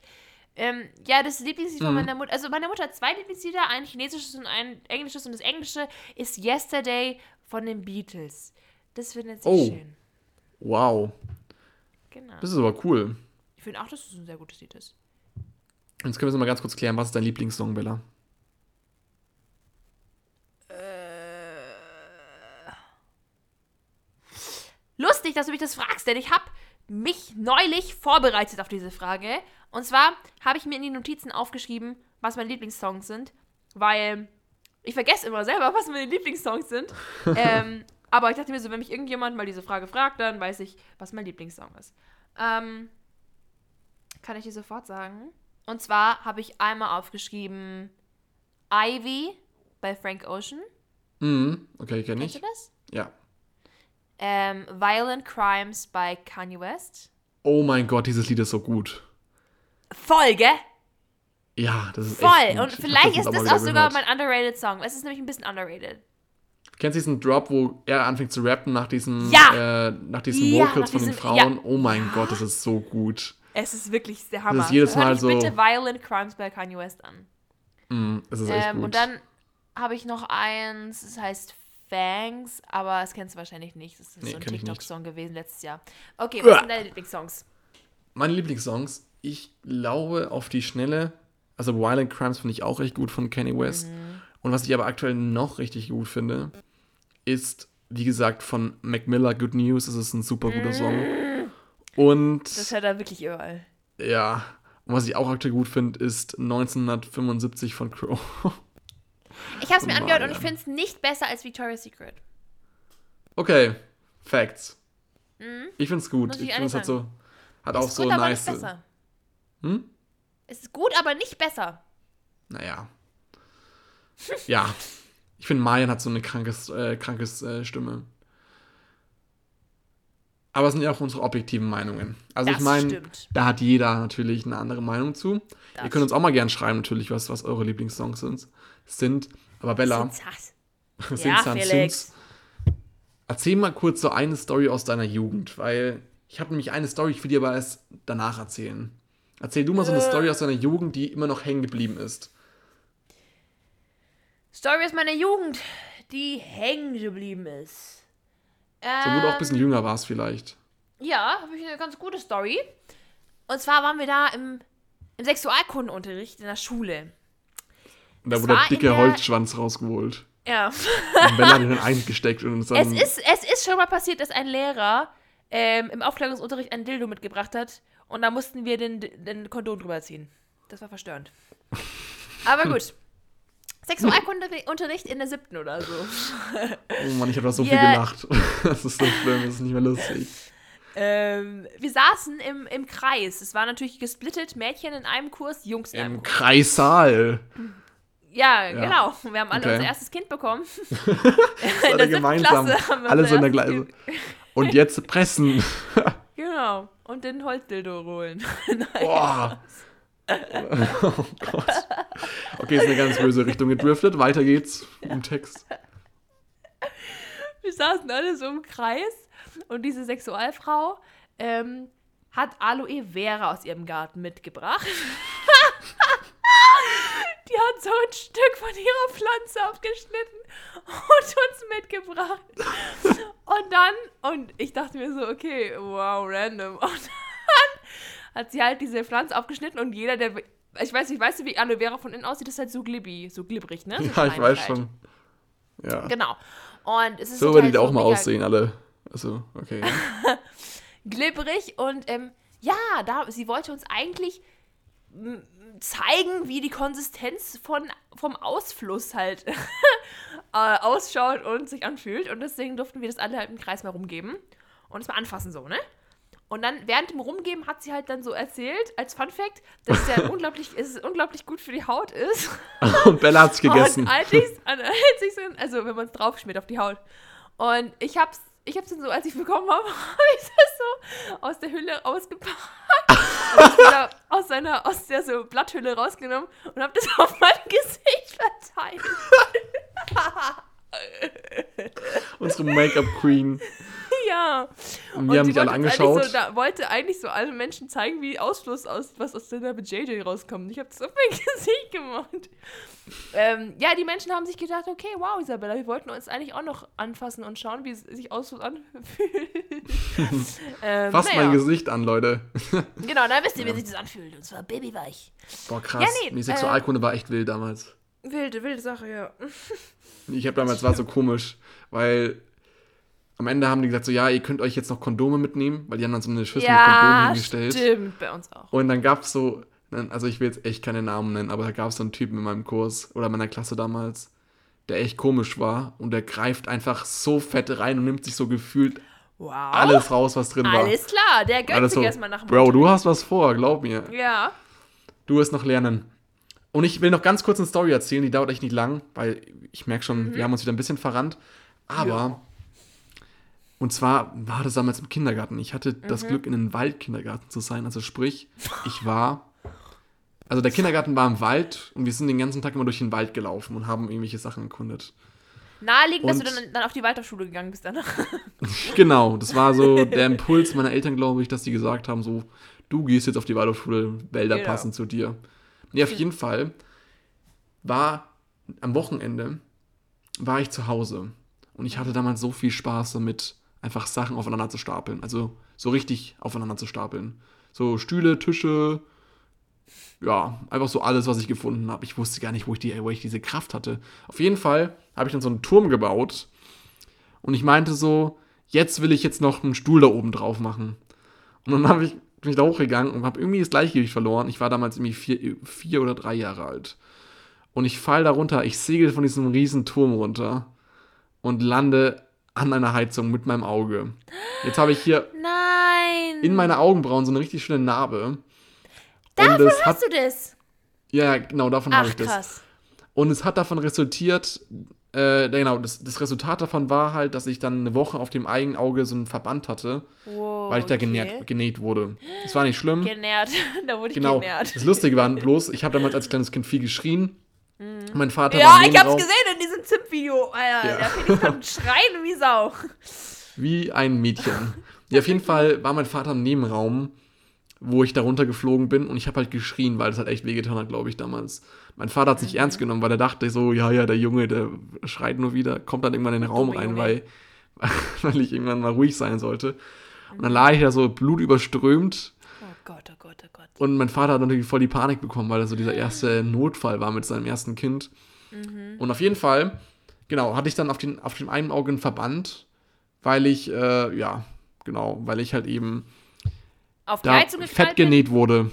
Ähm, ja, das Lieblingslied von Mhm. meiner Mutter. Also, meine Mutter hat zwei Lieblingslieder: ein chinesisches und ein englisches. Und das englische ist Yesterday von den Beatles. Das findet sie Oh. schön. Wow, Genau. das ist aber cool. Ich finde auch, dass es ein sehr gutes Lied ist. Jetzt können wir es mal ganz kurz klären. Was ist dein Lieblingssong, Bella? Lustig, dass du mich das fragst, denn ich habe mich neulich vorbereitet auf diese Frage. Und zwar habe ich mir in die Notizen aufgeschrieben, was meine Lieblingssongs sind, weil ich vergesse immer selber, was meine Lieblingssongs sind. [LAUGHS] ähm, aber ich dachte mir so, wenn mich irgendjemand mal diese Frage fragt, dann weiß ich, was mein Lieblingssong ist. Ähm, kann ich dir sofort sagen. Und zwar habe ich einmal aufgeschrieben Ivy bei Frank Ocean. Mhm, okay, kenne Kennst ich. du das? Ja. Ähm, Violent Crimes bei Kanye West. Oh mein Gott, dieses Lied ist so gut. Voll, gell? Ja, das ist Voll. echt gut. Und vielleicht jetzt ist das auch sogar gehört. mein underrated Song. Es ist nämlich ein bisschen underrated. Kennst du diesen Drop, wo er anfängt zu rappen nach diesen, Ja! äh, nach diesen Ja, Vocals nach von den diesem- Frauen? ja. Oh mein Gott, das ist so gut. Es ist wirklich der Hammer. ist jedes Mal so- bitte Violent Crimes bei Kanye West an. Mm, das ist echt Ähm, gut. und dann habe ich noch eins, das heißt Fangs, aber das kennst du wahrscheinlich nicht. Das ist Nee, so ein. TikTok-Song gewesen letztes Jahr. Okay, Uah. was sind deine Lieblingssongs? Meine Lieblingssongs, ich glaube auf die Schnelle, also Violent Crimes finde ich auch recht gut von Kanye West. Mhm. Und was ich aber aktuell noch richtig gut finde, ist, wie gesagt, von Mac Miller Good News. Das ist ein super guter Song. Und Mhm. Das hört er wirklich überall. ja, und was ich auch aktuell gut finde, ist 1975 von Crow. [LAUGHS] Ich habe es mir Oh angehört und Mann. ich finde es nicht besser als Victoria's Secret. Okay, Facts. Ich finde es gut. Mhm. Ich Ich finde es hat so, hat Es auch ist so gut, aber nice. nicht besser. Hm? Es ist gut, aber nicht besser. Naja. Ja. Ich finde, Mayan hat so eine krankes, äh, krankes äh, Stimme. Aber es sind ja auch unsere objektiven Meinungen. Also Das ich meine, da hat jeder natürlich eine andere Meinung zu. Das Ihr könnt uns auch mal gern schreiben, natürlich, was, was eure Lieblingssongs sind. Sind. Aber Bella, [LAUGHS] sind's Ja, Felix. erzähl mal kurz so eine Story aus deiner Jugend, weil ich habe nämlich eine Story, ich will dir aber erst danach erzählen. Erzähl du mal so eine Äh. Story aus deiner Jugend, die immer noch hängen geblieben ist. Story aus meiner Jugend, die hängen geblieben ist. So, wo du auch ein bisschen Ähm, jünger warst vielleicht. Ja, habe ich eine ganz gute Story. Und zwar waren wir da im, im Sexualkundenunterricht in der Schule. Und da es wurde der dicke der- Holzschwanz rausgeholt. Ja. Und Bella hat ihn dann [LAUGHS] eingesteckt und uns Es dann. ist, es ist schon mal passiert, dass ein Lehrer ähm, im Aufklärungsunterricht ein Dildo mitgebracht hat und da mussten wir den, den Kondom drüber ziehen. Das war verstörend. [LAUGHS] Aber gut. Sexualkundeunterricht in der siebten oder so. Oh Mann, ich habe da so viel Yeah. gelacht. [LAUGHS] Das ist so schlimm, das ist nicht mehr lustig. Ähm, wir saßen im, im Kreis. Es war natürlich gesplittet, Mädchen in einem Kurs, Jungs in einem Im Kurs. Ja, Ja. genau. Wir haben alle Okay. unser erstes Kind bekommen. [LAUGHS] [LAUGHS] Alle gemeinsam. Alle so in der gleichen. [LAUGHS] Und jetzt pressen. Genau. Und den Holzdildo holen. Nein. Boah. Oh Gott. Okay, ist eine ganz böse Richtung gedriftet. Weiter geht's im Text. Wir saßen alle so im Kreis und diese Sexualfrau ähm, hat Aloe Vera aus ihrem Garten mitgebracht. Die hat so ein Stück von ihrer Pflanze abgeschnitten und uns mitgebracht. Und dann, und ich dachte mir so, okay, wow, random. Und dann hat sie halt diese Pflanze aufgeschnitten und jeder, der, ich weiß nicht, weißt du, wie Aloe Vera von innen aussieht? Das ist halt so glibby, so glibberig, ne? So [LAUGHS] Ja, ich weiß halt. schon. Ja. Genau. Und es ist So halt werdet ihr auch so mal aussehen, alle. Also, okay. [LAUGHS] glibberig und ähm, ja, da, sie wollte uns eigentlich zeigen, wie die Konsistenz von, vom Ausfluss halt [LAUGHS] äh, ausschaut und sich anfühlt. Und deswegen durften wir das alle halt im Kreis mal rumgeben und es mal anfassen so, ne? Und dann während dem Rumgeben hat sie halt dann so erzählt, als Fun Fact, dass es ja [LAUGHS] unglaublich, es unglaublich gut für die Haut ist. [LAUGHS] Und Bella hat's gegessen. Und als ich's, also wenn man es draufschmiert auf die Haut. Und ich hab's, ich hab's dann so, als ich bekommen habe, [LAUGHS] habe ich das so aus der Hülle rausgepackt. [LAUGHS] wieder aus seiner, aus der so Blatthülle rausgenommen und habe das [LAUGHS] auf mein Gesicht verteilt. Unsere Make-up-Queen. Ja. Und wir haben sie dich alle angeschaut. Eigentlich so, da, wollte eigentlich so allen Menschen zeigen, wie Ausfluss aus, was aus der JJ rauskommt. Ich habe das auf mein [LAUGHS] Gesicht gemacht. Ähm, ja, die Menschen haben sich gedacht, okay, wow, Isabella, wir wollten uns eigentlich auch noch anfassen und schauen, wie es sich Ausfluss anfühlt. [LAUGHS] ähm, Fasst naja. mein Gesicht an, Leute. [LAUGHS] Genau, dann wisst ihr, wie sich das anfühlt. Und zwar babyweich. Boah, krass. Ja, nee, die Sexualkunde war echt wild damals. Wilde, wilde Sache, ja. Ich habe damals war so komisch, weil am Ende haben die gesagt so, ja, ihr könnt euch jetzt noch Kondome mitnehmen, weil die haben dann so eine Schüssel mit Kondomen Ja, hingestellt. stimmt, bei uns auch. Und dann gab es so, also ich will jetzt echt keine Namen nennen, aber da gab es so einen Typen in meinem Kurs oder meiner Klasse damals, der echt komisch war und der greift einfach so fett rein und nimmt sich so gefühlt Wow. alles raus, was drin war. Alles klar, der gönnt sich so, erstmal nach dem Bro, du Unterricht. hast was vor, glaub mir. Ja. Du wirst noch lernen. Und ich will noch ganz kurz eine Story erzählen, die dauert echt nicht lang, weil ich merke schon, wir haben uns wieder ein bisschen verrannt. Aber, Ja. Und zwar war das damals im Kindergarten. Ich hatte das Glück, in einem Waldkindergarten zu sein. Also sprich, [LAUGHS] ich war, also der Kindergarten war im Wald und wir sind den ganzen Tag immer durch den Wald gelaufen und haben irgendwelche Sachen erkundet. Naheliegend, dass Und- du dann, dann auf die Waldorfschule gegangen bist danach. [LAUGHS] Genau, das war so [LAUGHS] der Impuls meiner Eltern, glaube ich, dass die gesagt haben, so, du gehst jetzt auf die Waldorfschule, Wälder Genau. passen zu dir. Nee, auf jeden Fall war am Wochenende, war ich zu Hause und ich hatte damals so viel Spaß damit, einfach Sachen aufeinander zu stapeln. Also so richtig aufeinander zu stapeln. So Stühle, Tische, ja, einfach so alles, was ich gefunden habe. Ich wusste gar nicht, wo ich, die, wo ich diese Kraft hatte. Auf jeden Fall habe ich dann so einen Turm gebaut und ich meinte so, jetzt will ich jetzt noch einen Stuhl da oben drauf machen. Und dann habe ich bin ich da hochgegangen und habe irgendwie das Gleichgewicht verloren. Ich war damals irgendwie vier, vier oder drei Jahre alt. Und ich fall da runter, ich segel von diesem riesen Turm runter und lande an einer Heizung mit meinem Auge. Jetzt habe ich hier Nein! in meine Augenbrauen so eine richtig schöne Narbe. Davon es hat, hast du das? ja, genau, davon habe ich das. krass. Und es hat davon resultiert, äh, genau, das, das Resultat davon war halt, dass ich dann eine Woche auf dem einen Auge so einen Verband hatte, Wow, weil ich da okay. genäht, genäht wurde. Das war nicht schlimm. Genährt. [LAUGHS] da wurde ich Genau. genährt. Das Lustige war bloß, ich habe damals als kleines Kind viel geschrien. Mein Vater Mhm. Ja, war im ich hab's Nebenraum gesehen in diesem Zip-Video. Alter, Ja. der Felix kann [LAUGHS] schreien wie Sau. wie ein Mädchen. Ja, auf jeden Fall war mein Vater im Nebenraum, wo ich da runtergeflogen bin und ich habe halt geschrien, weil das halt echt wehgetan hat, glaube ich, damals. Mein Vater hat es Mhm. ernst genommen, weil er dachte so, ja, ja, der Junge, der schreit nur wieder, kommt dann irgendwann in den Raum rein, Junge. weil, [LAUGHS] weil ich irgendwann mal ruhig sein sollte. Und dann lag ich da so blutüberströmt Oh Gott, oh Gott, oh Gott. Und mein Vater hat natürlich voll die Panik bekommen, weil er so dieser erste Notfall war mit seinem ersten Kind. Und auf jeden Fall, genau, hatte ich dann auf, den, auf dem einen Auge einen Verband, weil ich, äh, ja, genau, weil ich halt eben Auf da fett genäht wurde.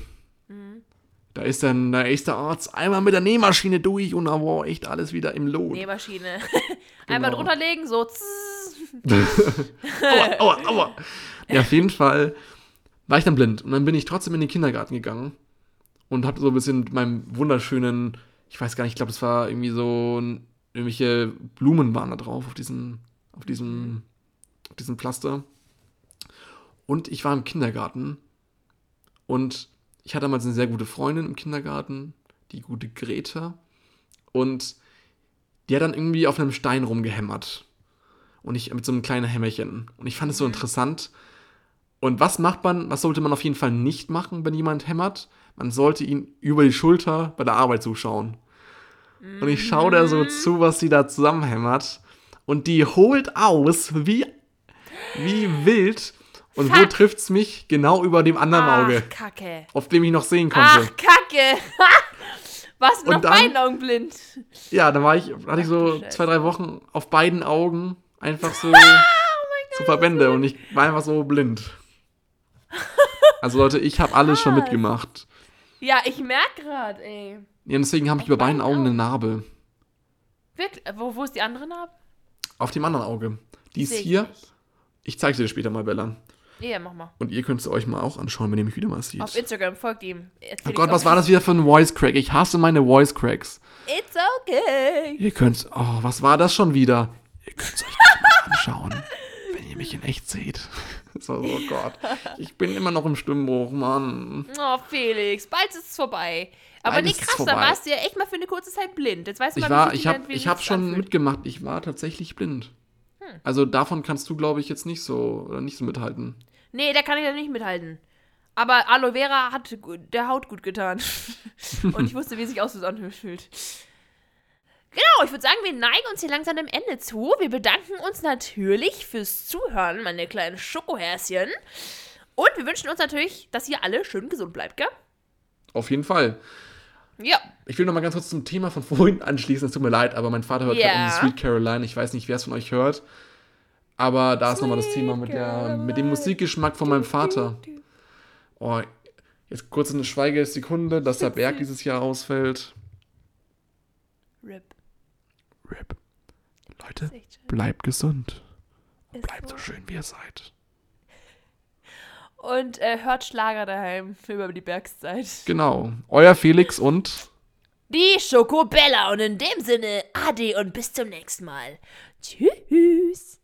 Da ist dann der erste Arzt einmal mit der Nähmaschine durch und da war echt alles wieder im Lot. Nähmaschine. [LAUGHS] Einmal Genau. drunter legen, so. [LAUGHS] aua, aua, aua. Ja, auf jeden Fall war ich dann blind. Und dann bin ich trotzdem in den Kindergarten gegangen und habe so ein bisschen mit meinem wunderschönen, ich weiß gar nicht, ich glaube, das war irgendwie so irgendwelche Blumen waren da drauf auf diesem, auf diesem, auf diesem Pflaster. Und ich war im Kindergarten und ich hatte damals eine sehr gute Freundin im Kindergarten, die gute Greta. Und die hat dann irgendwie auf einem Stein rumgehämmert. Und ich mit so einem kleinen Hämmerchen. Und ich fand es so interessant. Und was macht man, was sollte man auf jeden Fall nicht machen, wenn jemand hämmert? Man sollte ihn über die Schulter bei der Arbeit zuschauen. Und ich schaue da so zu, was sie da zusammenhämmert. Und die holt aus, wie, wie wild. Und wo Fuck. trifft's mich? Genau über dem anderen Auge, Ach, Kacke. auf dem ich noch sehen konnte. Ach, Kacke. [LAUGHS] Warst du noch dann- beiden Augen blind? Ja, da war ich, hatte ich so zwei, drei Wochen auf beiden Augen einfach so, [LAUGHS] Oh so Verbände und ich war einfach so blind. [LAUGHS] Also Leute, ich habe alles schon mitgemacht. Ja, ich merk grad, ey. Ja, deswegen habe ich über beiden Augen eine Narbe. Wirklich? Wo, wo ist die andere Narbe? Auf dem anderen Auge. Die ist ich hier. nicht. Ich zeige sie dir später mal, Bella. Ja, mach mal. Und ihr könnt es euch mal auch anschauen, wenn ihr mich wieder mal Auf seht. Instagram, folgt ihm. Oh Gott, was war das wieder für ein Voice Crack? Ich hasse meine Voice Cracks. It's okay. Ihr könnt, oh, was war das schon wieder? Ihr könnt es euch mal [LAUGHS] anschauen, wenn ihr mich in echt seht. [LAUGHS] So, oh Gott, ich bin immer noch im Stimmbruch, Mann. Oh, Felix, bald ist es vorbei. Aber Bald nee, krass, da warst du ja echt mal für eine kurze Zeit blind. Jetzt weißt du Ich mal, war, wie ich wie ich habe schon anfühlt. mitgemacht. Ich war tatsächlich blind. Also davon kannst du, glaube ich, jetzt nicht so oder nicht so mithalten. Nee, da kann ich ja nicht mithalten. Aber Aloe Vera hat der Haut gut getan. [LAUGHS] Und ich wusste, wie sich aus anfühlt. Genau, ich würde sagen, wir neigen uns hier langsam dem Ende zu. Wir bedanken uns natürlich fürs Zuhören, meine kleinen Schokohärschen. Und wir wünschen uns natürlich, dass ihr alle schön gesund bleibt, gell? Auf jeden Fall. Ja. Ich will noch mal ganz kurz zum Thema von vorhin anschließen. Es tut mir leid, aber mein Vater hört Ja. gerade Sweet Caroline. Ich weiß nicht, wer es von euch hört. Aber da ist noch mal das Sweet Thema mit, der, mit dem Musikgeschmack von meinem Vater. Oh, jetzt kurz eine Schweigesekunde, dass der Berg dieses Jahr ausfällt. Rip. RIP. Leute, bleibt gesund. Ist Bleibt so. so schön, wie ihr seid. [LAUGHS] Und äh, hört Schlager daheim über die Bergszeit. Genau. Euer Felix und Die Schokobella. Und in dem Sinne, Ade und bis zum nächsten Mal. Tschüss.